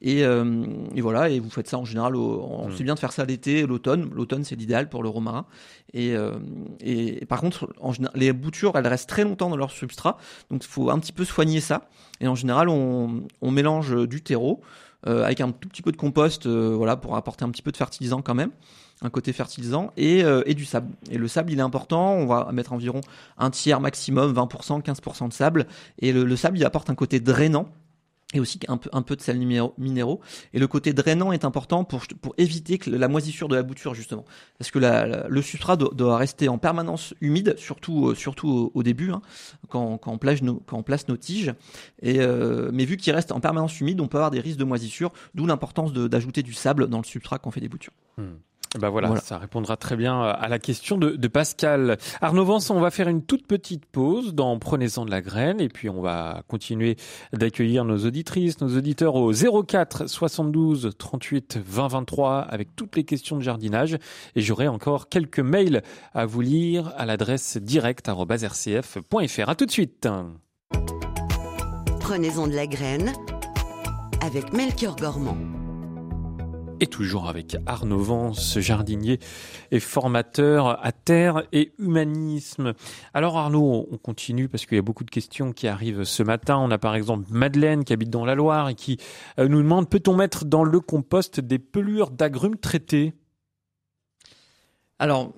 B: Et, euh, et, voilà et vous faites ça en général au, on mmh. sait bien de faire ça l'été l'automne. L'automne c'est l'idéal pour le romarin. Et, euh, et, par contre en général, les boutures elles restent très longtemps dans leur substrat. Donc il faut un petit peu soigner ça. Et en général on, on mélange du terreau euh, avec un tout petit peu de compost voilà pour apporter un petit peu de fertilisant quand même un côté fertilisant et, euh, et, du sable. Et le sable, il est important. On va mettre environ un tiers maximum, 20%, 15% de sable. Et le, le, sable, il apporte un côté drainant et aussi un peu, un peu de sel minéraux. Et le côté drainant est important pour, pour éviter que la moisissure de la bouture, justement. Parce que le substrat doit, rester en permanence humide, surtout, euh, surtout au, début, hein, quand, quand, on place nos, quand on place nos tiges. Et, euh, mais vu qu'il reste en permanence humide, on peut avoir des risques de moisissure, d'où l'importance d'ajouter du sable dans le substrat quand on fait des boutures.
A: Hmm. Ben voilà, voilà, ça répondra très bien à la question de, de Pascal. Arnaud Vance, on va faire une toute petite pause dans Prenez-en de la graine et puis on va continuer d'accueillir nos auditrices, nos auditeurs au 04 72 38 20 23 avec toutes les questions de jardinage et j'aurai encore quelques mails à vous lire à l'adresse direct@rcf.fr. À tout de suite.
E: Prenez-en de la graine avec Melchior Gormand
A: et toujours avec Arnaud Vance, jardinier et formateur à terre et humanisme. Alors Arnaud, on continue parce qu'il y a beaucoup de questions qui arrivent ce matin. On a par exemple Madeleine qui habite dans la Loire et qui euh, nous demande peut-on mettre dans le compost des pelures d'agrumes traitées
B: alors,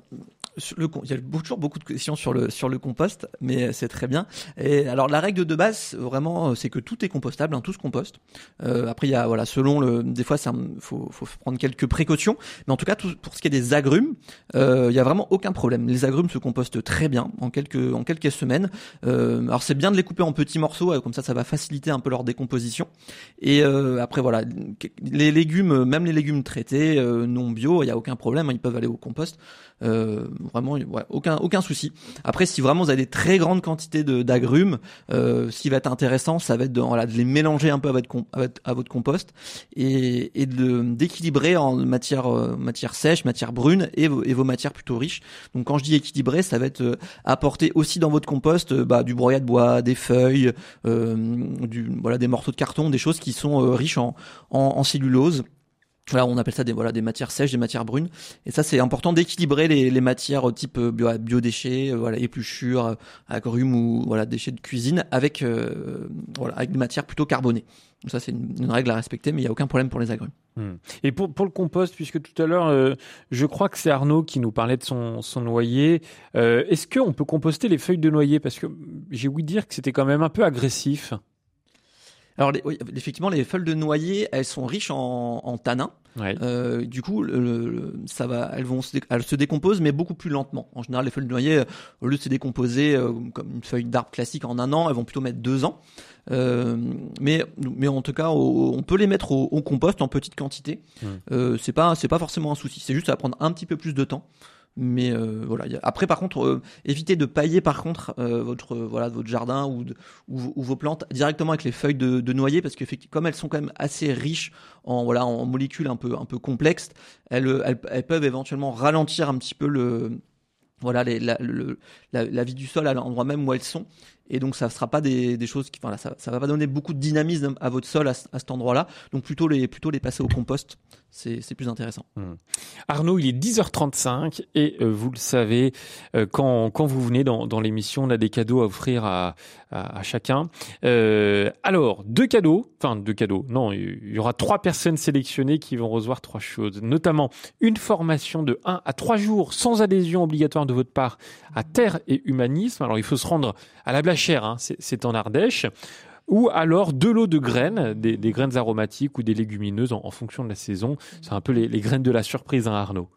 B: il y a toujours beaucoup de questions sur le sur le compost, mais c'est très bien. Et alors la règle de base, vraiment, c'est que tout est compostable, hein, tout se composte. Euh, après, il y a voilà, selon le, des fois, ça faut faut prendre quelques précautions, mais en tout cas, tout, pour ce qui est des agrumes, euh, il y a vraiment aucun problème. Les agrumes se compostent très bien en quelques en quelques semaines. Euh, alors c'est bien de les couper en petits morceaux, euh, comme ça, ça va faciliter un peu leur décomposition. Et euh, après voilà, les légumes, même les légumes traités euh, non bio, il y a aucun problème, hein, ils peuvent aller au compost. Vraiment, ouais, aucun aucun souci. Après, si vraiment vous avez des très grandes quantités d'agrumes, euh, ce qui va être intéressant, ça va être de, voilà, de les mélanger un peu à votre, compost et, et d'équilibrer en matière euh, matière sèche, matière brune et vos, et vos matières plutôt riches. Donc quand je dis équilibrer, ça va être euh, apporter aussi dans votre compost euh, bah, du broyat de bois, des feuilles, euh, du voilà des morceaux de carton, des choses qui sont riches en, en, en cellulose on appelle ça des voilà des matières sèches, des matières brunes. Et ça, c'est important d'équilibrer les, les, matières type euh, bio, biodéchets, euh, voilà, épluchures, euh, agrumes ou voilà déchets de cuisine avec euh, voilà avec des matières plutôt carbonées. Ça, c'est une, règle à respecter, mais il y a aucun problème pour les agrumes.
A: Mmh. Et pour pour le compost, puisque tout à l'heure, euh, je crois que c'est Arnaud qui nous parlait de son son noyer. Euh, Est-ce qu'on peut composter les feuilles de noyer? Parce que j'ai ouï dire que c'était quand même un peu agressif.
B: Alors, effectivement, les feuilles de noyer, elles sont riches en, en tanins. Euh, du coup, le, ça va, elles vont, se, elles se décomposent, mais beaucoup plus lentement. En général, les feuilles de noyer, au lieu de se décomposer euh, comme une feuille d'arbre classique en un an, elles vont plutôt mettre deux ans. Euh, mais, mais en tout cas, on peut les mettre au, au compost en petite quantité. Mmh. Euh, c'est pas, c'est pas forcément un souci. C'est juste, ça va prendre un petit peu plus de temps. Mais euh, voilà. Après, par contre, euh, évitez de pailler par contre euh, votre voilà votre jardin ou, vos plantes directement avec les feuilles de, noyer parce que comme elles sont quand même assez riches en voilà en molécules un peu un complexes, elles, peuvent éventuellement ralentir un petit peu voilà la, vie du sol à l'endroit même où elles sont et donc ça ne sera pas des, choses qui, enfin, ça, ça va pas donner beaucoup de dynamisme à votre sol à, cet endroit-là. Donc plutôt les, plutôt les passer au compost, c'est plus intéressant.
A: Mmh. Arnaud, il est 10h35 et euh, vous le savez, euh, quand, quand vous venez dans, l'émission, on a des cadeaux à offrir à, à, chacun. Euh, alors, deux cadeaux, enfin deux cadeaux, non, il y aura trois personnes sélectionnées qui vont recevoir trois choses, notamment une formation de 1 à 3 jours sans adhésion obligatoire de votre part à Terre et Humanisme. Alors il faut se rendre à la Hein, c'est en Ardèche ou alors de l'eau de graines, des, graines aromatiques ou des légumineuses en, fonction de la saison. C'est un peu les, graines de la surprise, hein, Arnaud.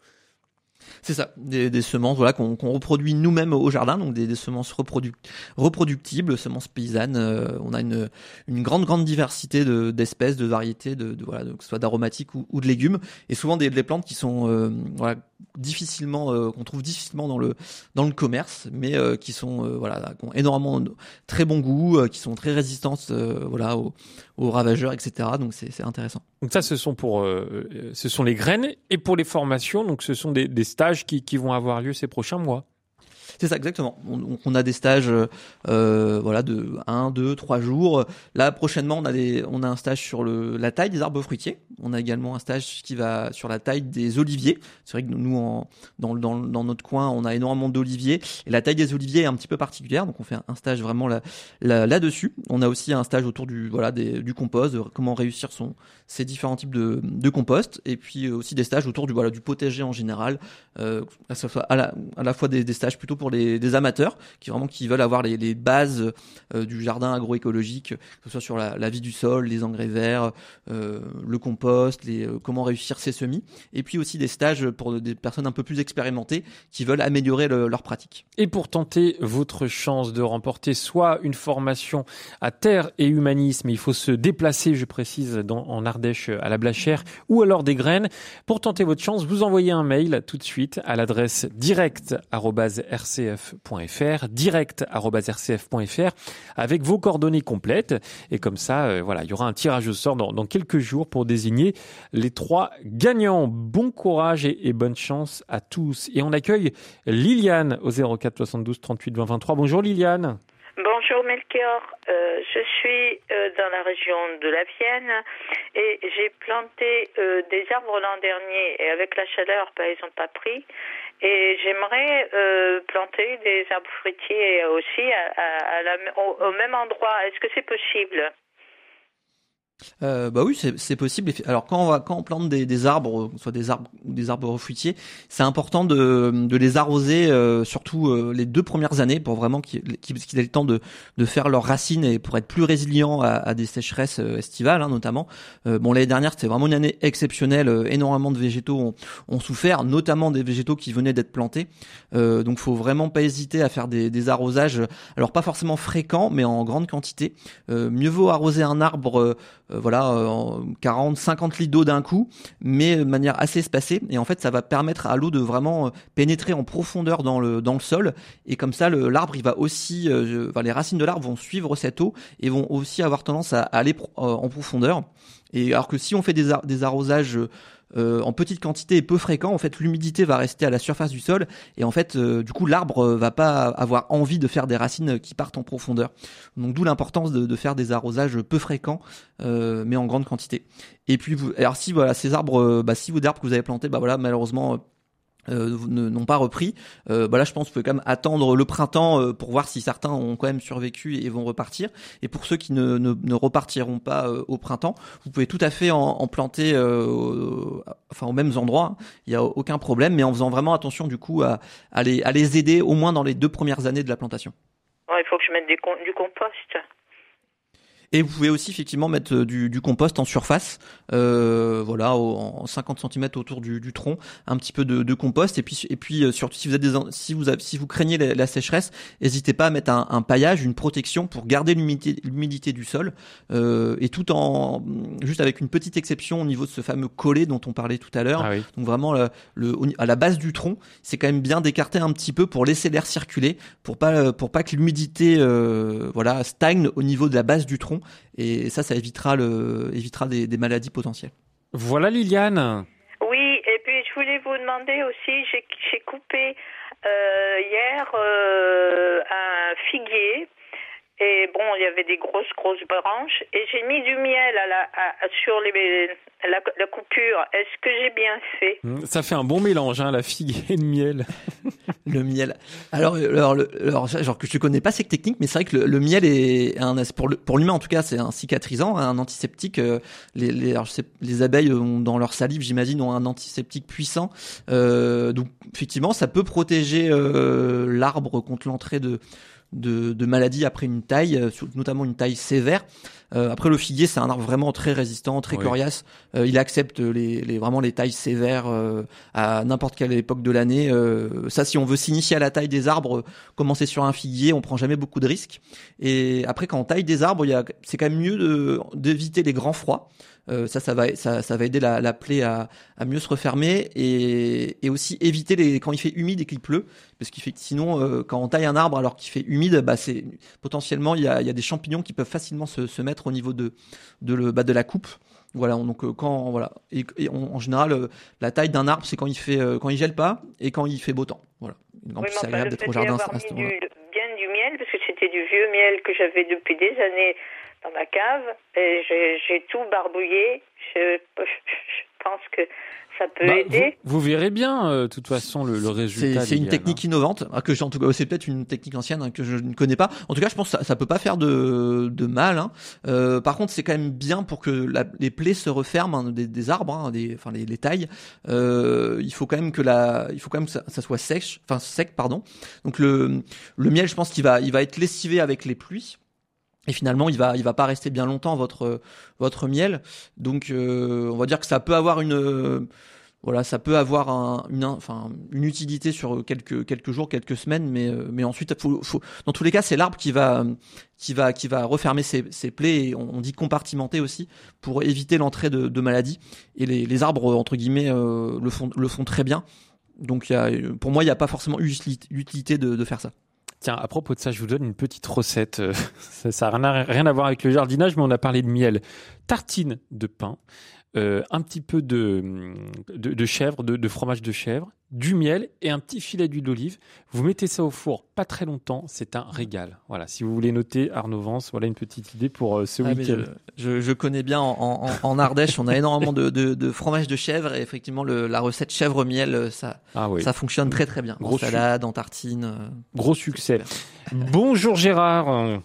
B: C'est ça, des, semences voilà qu'on qu reproduit nous-mêmes au jardin, donc des, des semences reproduc reproductibles, semences paysannes. Euh, on a une, grande grande diversité d'espèces, de, variétés, de, voilà, que ce soit d'aromatiques ou, de légumes, et souvent des, plantes qui sont euh, difficilement euh, qu'on trouve difficilement dans le dans le commerce mais euh, qui sont euh, voilà qui ont énormément très bon goût qui sont très résistantes voilà aux, ravageurs etc donc c'est intéressant.
A: Donc ça ce sont pour ce sont les graines et pour les formations. Donc ce sont des, stages qui vont avoir lieu ces prochains mois
B: c'est ça, exactement. On, on, a des stages, euh, voilà, de 1, 2, 3 jours. Là, prochainement, on a des, on a un stage sur le, la taille des arbres fruitiers. On a également un stage qui va sur la taille des oliviers. C'est vrai que nous, dans, dans, dans notre coin, on a énormément d'oliviers. Et la taille des oliviers est un petit peu particulière. Donc, on fait un stage vraiment là, là, là-dessus. On a aussi un stage autour du, voilà, du compost, comment réussir son, ces différents types de, de compost. Et puis aussi des stages autour du, voilà, du potager en général. Euh, à, la, à la fois des, des stages plutôt pour des, des, amateurs qui vraiment qui veulent avoir les, bases euh, du jardin agroécologique, que ce soit sur la, vie du sol, les engrais verts, euh, le compost, les, euh, comment réussir ses semis, et puis aussi des stages pour des personnes un peu plus expérimentées qui veulent améliorer le, leur pratique.
A: Et pour tenter votre chance de remporter soit une formation à terre et humanisme, il faut se déplacer, je précise, en Ardèche à la Blachère, ou alors des graines. Pour tenter votre chance, vous envoyez un mail tout de suite à l'adresse direct@rcf.fr, direct@rcf.fr avec vos coordonnées complètes et comme ça euh, voilà, il y aura un tirage au sort dans, quelques jours pour désigner les trois gagnants. Bon courage et, bonne chance à tous et on accueille Liliane au 04 72 38 20 23. Bonjour Liliane.
I: Bonjour Melchior, euh, je suis euh, dans la région de la Vienne et j'ai planté des arbres l'an dernier et avec la chaleur, ben, ils n'ont pas pris. Et j'aimerais euh, planter des arbres fruitiers aussi à, à, la, au, au même endroit. Est-ce que c'est possible?
B: Euh, bah oui, c'est possible. Alors quand on va quand on plante des, des arbres, soit des arbres des arbres fruitiers, c'est important de, de les arroser, euh, surtout euh, les deux premières années, pour vraiment qu'ils qu aient le temps de, de faire leurs racines et pour être plus résilients à, à des sécheresses euh, estivales, hein, notamment. Euh, bon, l'année dernière, c'était vraiment une année exceptionnelle. énormément de végétaux ont, ont, souffert, notamment des végétaux qui venaient d'être plantés. donc, faut vraiment pas hésiter à faire des, des, arrosages. Alors pas forcément fréquents, mais en grande quantité. mieux vaut arroser un arbre euh, voilà, 40, 50 litres d'eau d'un coup, mais de manière assez espacée. Et en fait, ça va permettre à l'eau de vraiment euh, pénétrer en profondeur dans le dans le sol. Et comme ça, l'arbre, il va aussi, euh, enfin, les racines de l'arbre vont suivre cette eau et vont aussi avoir tendance à, à aller en profondeur. Et alors que si on fait des, des arrosages euh, en petite quantité et peu fréquent, en fait, l'humidité va rester à la surface du sol et en fait, euh, du coup, l'arbre va pas avoir envie de faire des racines qui partent en profondeur. Donc, d'où l'importance de, faire des arrosages peu fréquents, euh, mais en grande quantité. Et puis, vous, alors si voilà, ces arbres, bah, si vos arbres que vous avez plantés, bah voilà, malheureusement euh, n'ont pas repris. Euh, bah là, je pense vous pouvez quand même attendre le printemps euh, pour voir si certains ont quand même survécu et vont repartir. Et pour ceux qui ne, ne, ne repartiront pas euh, au printemps, vous pouvez tout à fait en, en planter, euh, enfin aux mêmes endroits. Il n'y a aucun problème, mais en faisant vraiment attention du coup à, à, les, à les aider au moins dans les deux premières années de la plantation.
I: Ouais, il faut que je mette du compost.
B: Et vous pouvez aussi effectivement mettre du, du compost en surface, euh, voilà, en 50 cm autour du, du, tronc, un petit peu de, de, compost. Et puis, et puis surtout si vous, avez des, si vous, avez, si vous craignez la, sécheresse, n'hésitez pas à mettre un, un, paillage, une protection pour garder l'humidité du sol, euh, et tout en juste avec une petite exception au niveau de ce fameux collet dont on parlait tout à l'heure. Ah Donc vraiment le, le, à la base du tronc, c'est quand même bien d'écarter un petit peu pour laisser l'air circuler, pour pas pour pas que l'humidité euh, voilà stagne au niveau de la base du tronc. Et ça, ça évitera le évitera des, des maladies potentielles.
A: Voilà Liliane.
I: Oui, et puis je voulais vous demander aussi, j'ai coupé euh, hier euh, un figuier et bon, il y avait des grosses, grosses branches. Et j'ai mis du miel à la, sur les, la, coupure. Est-ce que j'ai bien fait?
A: Mmh, Ça fait un bon mélange, hein, la figue et le miel.
B: le miel. Alors, alors, alors, genre que je connais pas cette technique, mais c'est vrai que le, miel est un pour pour l'humain en tout cas, c'est un cicatrisant, un antiseptique. Euh, les les, alors, je sais, les abeilles ont, dans leur salive, j'imagine, ont un antiseptique puissant. Euh, donc effectivement, ça peut protéger euh, l'arbre contre l'entrée de de, de maladies après une taille, euh, notamment une taille sévère. Euh, après le figuier, c'est un arbre vraiment très résistant, très coriace. Euh, il accepte les, les, vraiment les tailles sévères à n'importe quelle époque de l'année. ça, si on veut s'initier à la taille des arbres, commencer sur un figuier, on prend jamais beaucoup de risques. Et après, quand on taille des arbres, c'est quand même mieux d'éviter les grands froids. Euh, ça, ça va, ça, ça va aider la, la plaie à, à, mieux se refermer et, et, aussi éviter les quand il fait humide et qu'il pleut, parce qu'il fait sinon euh, quand on taille un arbre alors qu'il fait humide, bah c'est potentiellement il y a, il y a des champignons qui peuvent facilement se, se mettre au niveau de de, le, bah, de la coupe. Voilà, donc euh, quand voilà et, en général la taille d'un arbre c'est quand il fait quand il gèle pas et quand il fait beau temps. Voilà.
I: Donc c'est agréable d'être au jardin. À ce du, bien du miel parce que c'était du vieux miel que j'avais depuis des années dans ma cave et j'ai tout barbouillé. Je, pense que ça peut bah, aider.
A: Vous, verrez bien, euh, de toute façon, le, le résultat.
B: C'est une technique innovante hein, que en tout cas, c'est peut-être une technique ancienne hein, que je ne connais pas. En tout cas, je pense que ça, ça peut pas faire de, de mal. Hein. Euh, par contre, c'est quand même bien pour que la, les plaies se referment hein, des, des, arbres, hein, des, enfin les, les tailles. Euh, il faut quand même que la, il faut quand même que ça, ça, soit sèche, enfin sec, pardon. Donc le, le miel, je pense qu'il va, il va être lessivé avec les pluies. Et finalement, il va, il va pas rester bien longtemps votre votre miel. Donc, euh, on va dire que ça peut avoir une, voilà, ça peut avoir un, une, enfin, une utilité sur quelques quelques jours, quelques semaines, mais mais ensuite, faut, faut, dans tous les cas, c'est l'arbre qui va qui va qui va refermer ses, ses plaies. Et on, dit compartimenter aussi pour éviter l'entrée de, de maladies. Et les, les arbres entre guillemets euh, le font le font très bien. Donc, y a, pour moi, il n'y a pas forcément utilité de, de faire ça.
A: Tiens, à propos de ça, je vous donne une petite recette. Euh, ça n'a rien à voir avec le jardinage, mais on a parlé de miel. Tartine de pain, euh, un petit peu de, de, de chèvre, de, de, fromage de chèvre, du miel et un petit filet d'huile d'olive. Vous mettez ça au four pas très longtemps, c'est un régal. Voilà, si vous voulez noter Arnaud Vance, voilà une petite idée pour euh, ce ah, week-end.
B: Je, je, connais bien en, en, en Ardèche, on a énormément de, de, fromage de chèvre et effectivement le, la recette chèvre miel, euh, ça, ah ça fonctionne très très bien. Gros en salade, en tartine.
A: Gros succès. Bonjour Gérard.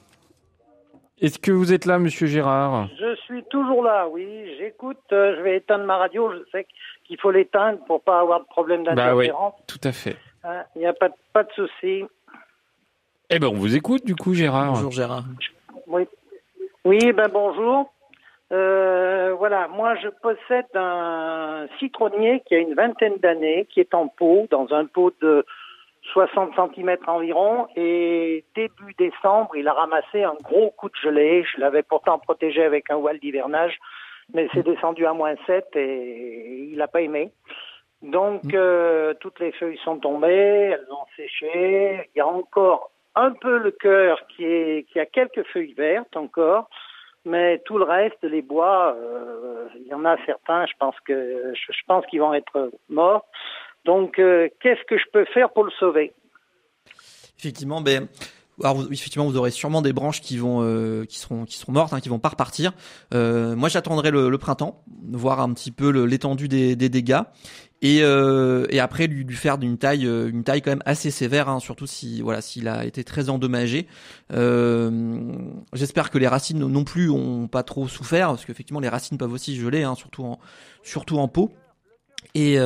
A: Est-ce que vous êtes là, Monsieur Gérard
J: Je suis toujours là, oui. J'écoute. Euh, je vais éteindre ma radio. Je sais qu'il faut l'éteindre pour pas avoir de problème d'interférence.
A: Bah oui, tout à fait.
J: Hein, il n'y a pas, pas de souci.
A: Eh ben, on vous écoute du coup, Gérard.
B: Bonjour, Gérard.
J: Oui. Oui, ben bonjour. Euh, voilà, moi je possède un citronnier qui a une vingtaine d'années, qui est en pot, dans un pot de 60 cm environ, et début décembre, il a ramassé un gros coup de gelée. Je l'avais pourtant protégé avec un voile d'hivernage, mais c'est descendu à moins 7 et il n'a pas aimé. Donc, mm. euh, toutes les feuilles sont tombées, elles ont séché. Il y a encore un peu le cœur qui, est, qui a quelques feuilles vertes encore, mais tout le reste, les bois, euh, il y en a certains, je pense que je, je pense qu'ils vont être morts. Donc, euh, qu'est-ce que je peux faire pour le sauver?
B: Effectivement, ben. Effectivement, vous aurez sûrement des branches qui vont, euh, qui seront, qui seront mortes, hein, qui vont pas repartir. Euh, moi, j'attendrai le, printemps, voir un petit peu l'étendue des, dégâts, et, après lui, lui faire d'une taille, une taille quand même assez sévère, hein, surtout si, voilà, s'il a été très endommagé. J'espère que les racines non plus ont pas trop souffert, parce qu'effectivement, les racines peuvent aussi geler, hein, surtout en, surtout en pot. Et,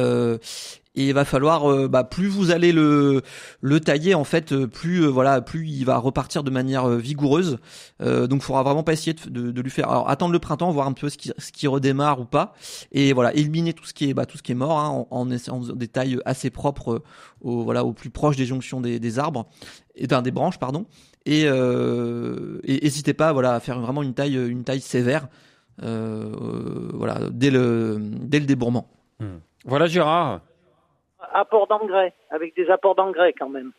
B: et il va falloir euh, bah, plus vous allez le le tailler en fait euh, plus euh, voilà plus il va repartir de manière vigoureuse. Donc il faudra vraiment pas essayer de, de, lui faire alors attendre le printemps voir un peu ce qui ce qui redémarre ou pas. Et voilà éliminer tout ce qui est bah, tout ce qui est mort hein, en, en, faisant des tailles assez propres au voilà au plus proche des jonctions des, des arbres et des branches pardon. Et n'hésitez pas voilà à faire vraiment une taille une taille sévère voilà dès le dès le débourrement.
A: Hmm. Voilà Gérard
J: apport d'engrais, avec des apports d'engrais quand même.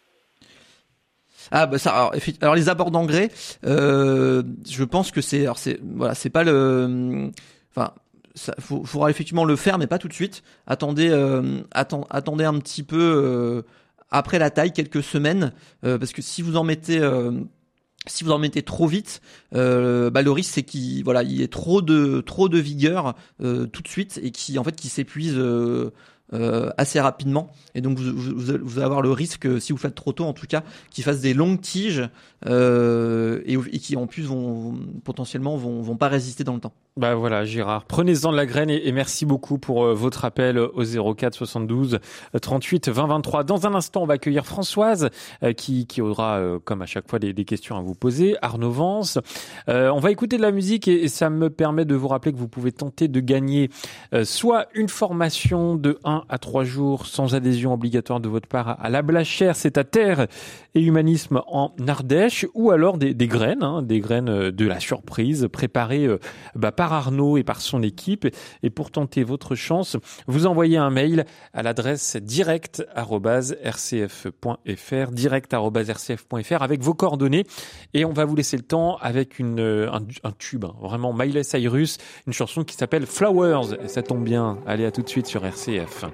B: Ah bah ça alors, les apports d'engrais euh, je pense que c'est alors c'est voilà c'est pas le enfin ça faudra effectivement le faire mais pas tout de suite attendez euh, attendez un petit peu euh, après la taille quelques semaines euh, parce que si vous en mettez si vous en mettez trop vite, euh, bah le risque c'est qu'il voilà, il y ait trop de trop de vigueur tout de suite et qui en fait qui s'épuise euh, assez rapidement. Et donc vous, vous, allez avoir le risque, si vous faites trop tôt en tout cas, qu'ils fassent des longues tiges euh, et, qui en plus vont, potentiellement vont, vont pas résister dans le temps.
A: Bah voilà Gérard, prenez-en de la graine et, merci beaucoup pour euh, votre appel au 04 72 38 20 23. Dans un instant, on va accueillir Françoise qui, qui aura comme à chaque fois des, des, questions à vous poser. Arnaud Vance. on va écouter de la musique et, ça me permet de vous rappeler que vous pouvez tenter de gagner soit une formation de 1 à trois jours sans adhésion obligatoire de votre part à la Blachère, c'est à Terre et Humanisme en Ardèche, ou alors des, graines, hein, des graines euh, de la surprise préparées euh, bah, par Arnaud et par son équipe. Et pour tenter votre chance, vous envoyez un mail à l'adresse direct@rcf.fr, direct@rcf.fr avec vos coordonnées, et on va vous laisser le temps avec euh, un, tube, hein, vraiment Miley Cyrus, une chanson qui s'appelle Flowers. Et ça tombe bien. Allez à tout de suite sur RCF.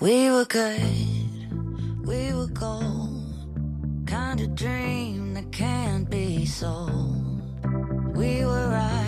K: We were good, we were gold, kind of dream that can't be sold. We were right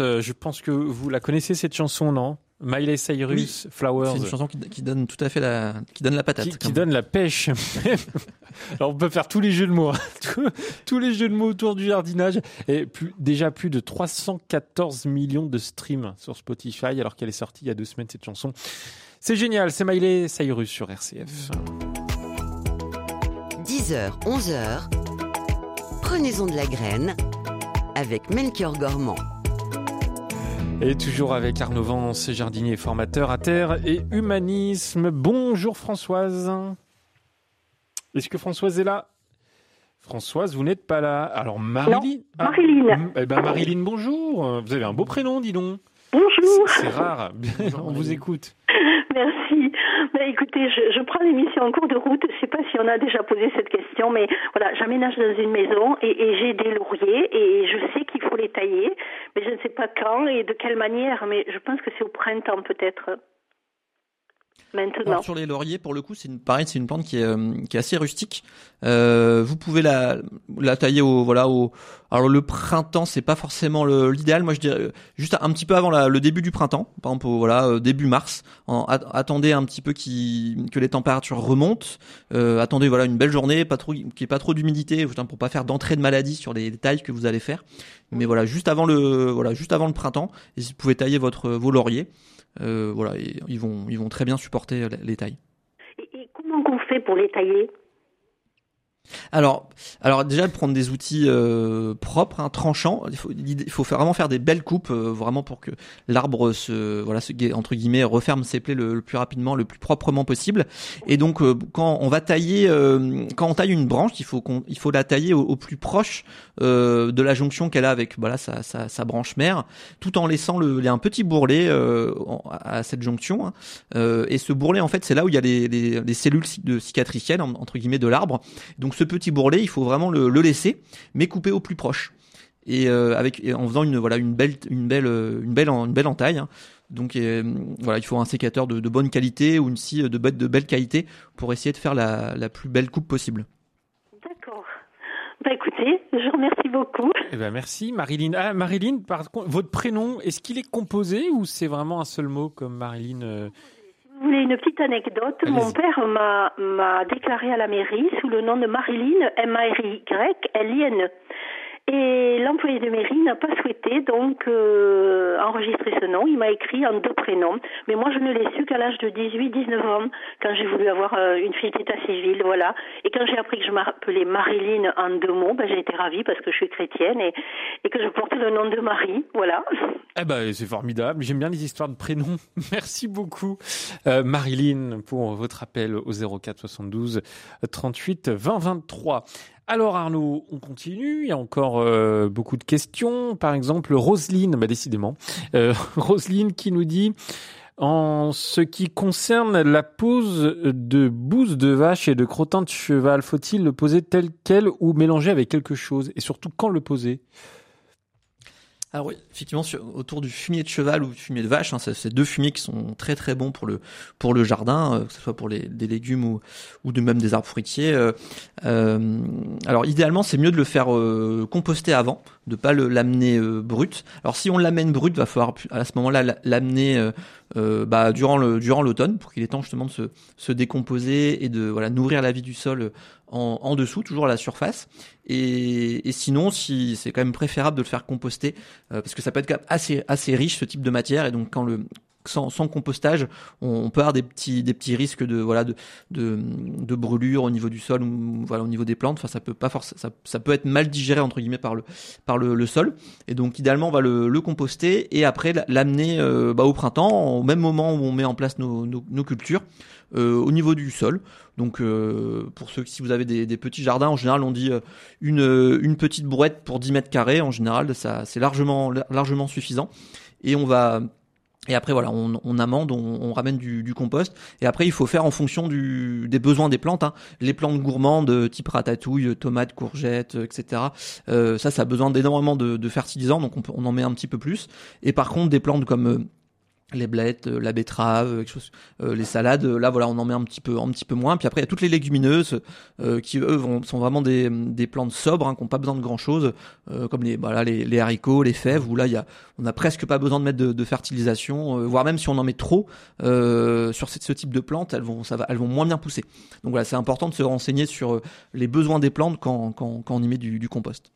A: euh, je pense que vous la connaissez cette chanson, non? Miley Cyrus, Flowers.
B: C'est une chanson qui, qui donne tout à fait la, qui donne la patate.
A: Qui, donne la pêche. Alors on peut faire tous les jeux de mots, hein. tous, tous les jeux de mots autour du jardinage. Et plus, déjà plus de 314 millions de streams sur Spotify, alors qu'elle est sortie il y a deux semaines cette chanson. C'est génial, c'est Miley Cyrus sur RCF.
E: 10h, 11h, prenez-en de la graine avec Melchior Gormand.
A: Et toujours avec Arnaud Vance, jardinier formateur à terre et humanisme. Bonjour Françoise. Est-ce que Françoise est là? Françoise, vous n'êtes pas là. Alors Marilyn. Ah,
F: Marilyn.
A: mm, eh ben Marilyn, bonjour. Vous avez un beau prénom, dis donc.
F: Bonjour.
A: C'est rare. On vous écoute.
F: Merci. Ben, écoutez, je, je prends l'émission en cours de route. On a déjà posé cette question, mais voilà, j'aménage dans une maison et, et j'ai des lauriers et je sais qu'il faut les tailler, mais je ne sais pas quand et de quelle manière. Mais je pense que c'est au printemps peut-être. Maintenant.
B: Alors, sur les lauriers, pour le coup, c'est une, pareil, c'est une plante qui est, euh, qui est assez rustique. Euh, vous pouvez la, la tailler au, voilà, au. Alors le printemps, c'est pas forcément le- l'idéal. Moi, je dirais juste un petit peu avant la- le début du printemps, par exemple, voilà, euh, début mars. En- at- attendez un petit peu qui, que les températures remontent. Euh, attendez, voilà, une belle journée, pas trop, qu'il n'y ait pas trop d'humidité, pour pas faire d'entrée de maladie sur les tailles que vous allez faire. Mais voilà, juste avant le, voilà, juste avant le printemps, et vous pouvez tailler votre vos lauriers. Euh, voilà, ils vont, ils vont très bien supporter les- les tailles.
F: Et, et comment qu'on fait pour les tailler?
B: Alors, alors déjà prendre des outils euh, propres, hein, tranchants. Il faut, il faut vraiment faire des belles coupes, euh, vraiment pour que l'arbre se, voilà, se, entre guillemets, referme ses plaies le, plus rapidement, le plus proprement possible. Et donc, euh, quand on va tailler, euh, quand on taille une branche, il faut qu'on, il faut la tailler au, plus proche euh, de la jonction qu'elle a avec, voilà, sa, sa, sa branche mère, tout en laissant le, il y a un petit bourrelet euh, à cette jonction. hein. Et ce bourrelet, en fait, c'est là où il y a les, les, les cellules de cicatricielles en- entre guillemets de l'arbre. Donc petit bourrelet, il faut vraiment le, le laisser, mais couper au plus proche. Et euh, avec et en faisant une voilà une belle une belle euh, une belle une belle entaille. hein. Donc euh, voilà, il faut un sécateur de, de bonne qualité ou une scie de, be- de belle qualité pour essayer de faire la, la plus belle coupe possible.
F: D'accord. Bah écoutez, je remercie beaucoup.
A: Eh ben merci Marilyn. Ah Marilyn, par contre, votre prénom, est-ce qu'il est composé ou c'est vraiment un seul mot comme Marilyn euh,
F: Vous voulez une petite anecdote Mon père m'a m'a déclaré à la mairie sous le nom de Marilyn, M-A-R-Y-L-I-N. Et l'employé de mairie n'a pas souhaité donc euh, enregistrer ce nom. Il m'a écrit en deux prénoms. Mais moi, je ne l'ai su qu'à l'âge de 18-19 ans, quand j'ai voulu avoir euh, une fille d'état civil, voilà. Et quand j'ai appris que je m'appelais Marilyn en deux mots, ben, j'ai été ravie parce que je suis chrétienne et, que je porte le nom de Marie, voilà.
A: Eh ben, c'est formidable. J'aime bien les histoires de prénoms. Merci beaucoup, euh, Marilyn, pour votre appel au 04 72 38 20 23. Alors Arnaud, on continue. Il y a encore euh, beaucoup de questions. Par exemple, Roselyne, bah décidément, euh, Roselyne qui nous dit en ce qui concerne la pose de bouse de vache et de crottin de cheval, faut-il le poser tel quel ou mélanger avec quelque chose? Et surtout, quand le poser?
B: Alors oui, effectivement, autour du fumier de cheval ou du fumier de vache, hein, c'est deux fumiers qui sont très très bons pour le pour le jardin, euh, que ce soit pour les des légumes ou ou de même des arbres fruitiers. euh, euh, alors idéalement, c'est mieux de le faire composter avant, de pas l'amener brut. Alors si on l'amène brut, va falloir à ce moment-là la- l'amener euh, bah, durant le durant l'automne pour qu'il ait temps justement de se se décomposer et de voilà nourrir la vie du sol en, en dessous, toujours à la surface. Et, et sinon, si c'est quand même préférable de le faire composter euh, parce que ça peut être quand assez assez riche ce type de matière et donc quand le sans, compostage, on, peut avoir des petits risques de voilà brûlure au niveau du sol ou au niveau des plantes. Ça peut être mal digéré par le sol. Et donc idéalement, on va le, composter et après l'amener euh, bah, au printemps, au même moment où on met en place nos, cultures, euh, au niveau du sol. Donc euh, pour ceux si vous avez des, petits jardins, en général, on dit une petite brouette pour 10 mètres carrés. En général, c'est largement largement suffisant. Et on va et après voilà, on, on amende, on, on ramène du, du compost. Et après, il faut faire en fonction du, des besoins des plantes. hein. Les plantes gourmandes, type ratatouille, tomates, courgettes, euh, etc. Euh, ça, ça a besoin d'énormément de, de fertilisants, donc on, peut- on en met un petit peu plus. Et par contre, des plantes comme euh, les blettes, euh, la betterave, euh, les salades. Là, voilà, on en met un petit peu, un petit peu moins. Puis après, il y a toutes les légumineuses euh, qui eux sont vraiment des, plantes sobres, hein, qui n'ont pas besoin de grand chose, comme les, haricots, les fèves. Où là, il y a, on a presque pas besoin de mettre de, fertilisation, voire même si on en met trop sur ce, type de plantes, elles vont, moins bien pousser. Donc voilà, c'est important de se renseigner sur les besoins des plantes quand, on y met du compost.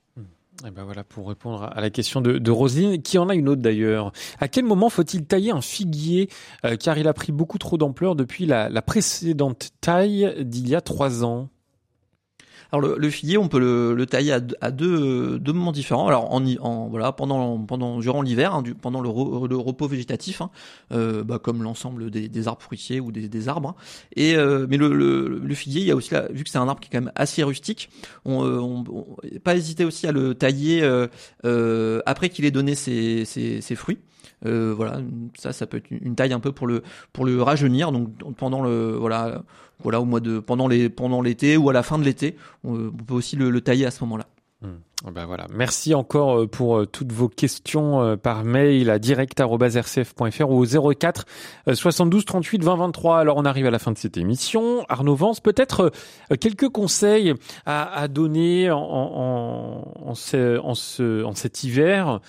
A: Et eh ben voilà pour répondre à la question de, de Roselyne, qui en a une autre d'ailleurs. À quel moment faut-il tailler un figuier euh, car il a pris beaucoup trop d'ampleur depuis la, la précédente taille d'il y a trois ans?
B: Alors le, le, figuier, on peut le, le tailler à, deux, deux moments différents. Alors en, en voilà pendant pendant durant l'hiver, hein, pendant le, le, repos végétatif, hein, euh, bah, comme l'ensemble des, des, arbres fruitiers ou des, des arbres. Hein. Et euh, mais le, figuier, il y a aussi là, vu que c'est un arbre qui est quand même assez rustique, on, euh, on, on pas hésiter aussi à le tailler euh, euh après qu'il ait donné ses, ses, ses fruits. Euh, voilà, ça, ça peut être une taille un peu pour le pour le rajeunir. Donc pendant le voilà voilà au mois de pendant les pendant l'été ou à la fin de l'été, on, peut aussi le, le tailler à ce moment-là.
A: Hmm. Ben voilà. Merci encore euh, pour euh, toutes vos questions par mail à direct.rcf.fr ou au 04 72 38 20 23. Alors on arrive à la fin de cette émission. Arnaud Vance, peut-être quelques conseils à, donner en, en, ce, en, ce, en cet hiver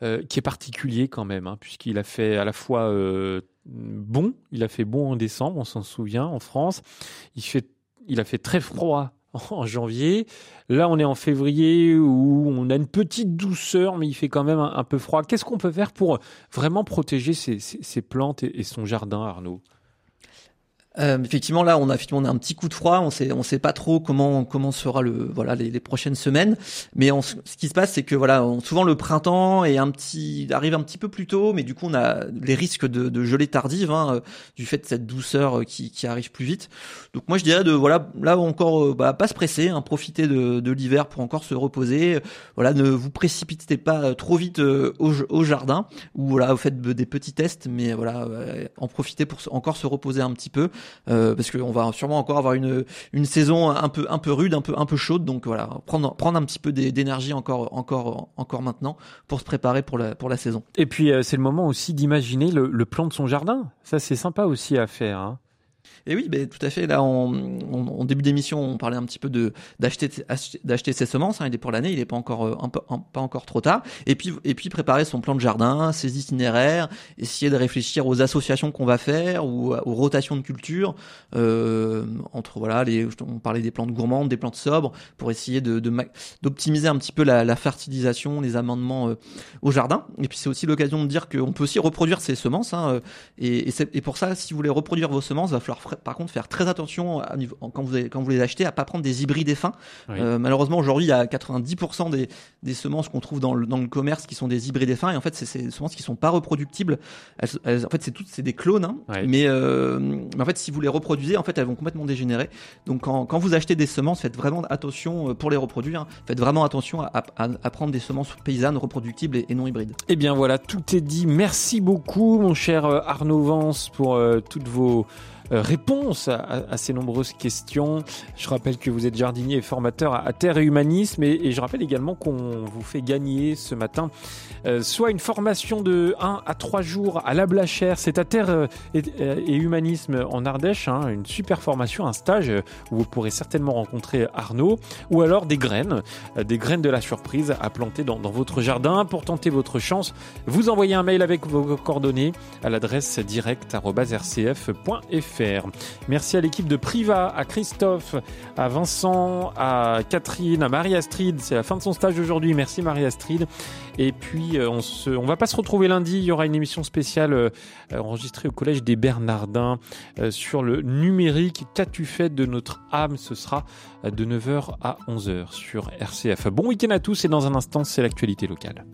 A: euh, qui est particulier quand même, hein, puisqu'il a fait à la fois euh, bon, il a fait bon en décembre, on s'en souvient, en France. Il, fait, il a fait très froid en janvier. Là, on est en février où on a une petite douceur, mais il fait quand même un, peu froid. Qu'est-ce qu'on peut faire pour vraiment protéger ces, plantes et son jardin, Arnaud?
B: Euh, effectivement, là, on a effectivement on a un petit coup de froid. On sait, on sait pas trop comment comment sera le voilà les, les prochaines semaines. Mais on, ce qui se passe, c'est que voilà, on, souvent le printemps est un petit arrive un petit peu plus tôt, mais du coup on a les risques de, de gelée tardive hein, euh, du fait de cette douceur euh, qui, qui arrive plus vite. Donc moi je dirais de voilà là encore euh, bah, pas se presser, hein, profiter de, de l'hiver pour encore se reposer. Voilà, ne vous précipitez pas trop vite au, au, jardin ou voilà, vous faites des petits tests, mais voilà, en profiter pour encore se reposer un petit peu. Euh, parce qu'on va sûrement encore avoir une une saison un peu un peu rude, un peu un peu chaude. Donc voilà, prendre prendre un petit peu d'énergie encore encore encore maintenant pour se préparer pour la pour la saison.
A: Et puis euh, c'est le moment aussi d'imaginer le, le, plan de son jardin. Ça c'est sympa aussi à faire. Hein.
B: Et oui, ben, tout à fait. Là, en, début d'émission, on parlait un petit peu de d'acheter ses semences. Hein, il est pour l'année, il n'est pas encore euh, pas encore trop tard. Et puis et puis préparer son plan de jardin, ses itinéraires, essayer de réfléchir aux associations qu'on va faire ou aux rotations de culture euh, entre voilà les on parlait des plantes gourmandes, des plantes sobres pour essayer de d'optimiser un petit peu la, la fertilisation, les amendements euh, au jardin. Et puis c'est aussi l'occasion de dire qu'on peut aussi reproduire ses semences. Hein, euh, et, et, et pour ça, si vous voulez reproduire vos semences, va falloir par contre faire très attention à, quand, vous quand vous les achetez à pas prendre des hybrides fins. Euh, malheureusement aujourd'hui il y a 90% des, des semences qu'on trouve dans le, dans le commerce qui sont des hybrides fins et en fait c'est des semences qui sont pas reproductibles. Elles, en fait c'est toutes c'est des clones, hein. mais, euh, mais en fait si vous les reproduisez en fait elles vont complètement dégénérer. Donc quand, quand vous achetez des semences faites vraiment attention euh, pour les reproduire. Hein. Faites vraiment attention à, à, à, prendre des semences paysannes reproductibles et, non hybrides.
A: Et eh bien voilà tout est dit. Merci beaucoup mon cher Arnaud Vance pour euh, toutes vos réponse à, ces nombreuses questions. Je rappelle que vous êtes jardinier et formateur à, Terre et Humanisme et, je rappelle également qu'on vous fait gagner ce matin euh, soit une formation de 1 à 3 jours à la Blachère, c'est à Terre euh, et, Humanisme en Ardèche, hein, une super formation, un stage où vous pourrez certainement rencontrer Arnaud, ou alors des graines, des graines de la surprise à planter dans, dans votre jardin pour tenter votre chance. Vous envoyez un mail avec vos coordonnées à l'adresse direct.rcf.fr. Merci à l'équipe de Priva, à Christophe, à Vincent, à Catherine, à Marie-Astrid. C'est la fin de son stage aujourd'hui. Merci Marie-Astrid. Et puis, euh, on se, on va pas se retrouver lundi. Il y aura une émission spéciale euh, enregistrée au Collège des Bernardins euh, sur le numérique. Qu'as-tu fait de notre âme? Ce sera de 9h à 11h sur RCF. Bon week-end à tous et dans un instant, c'est l'actualité locale.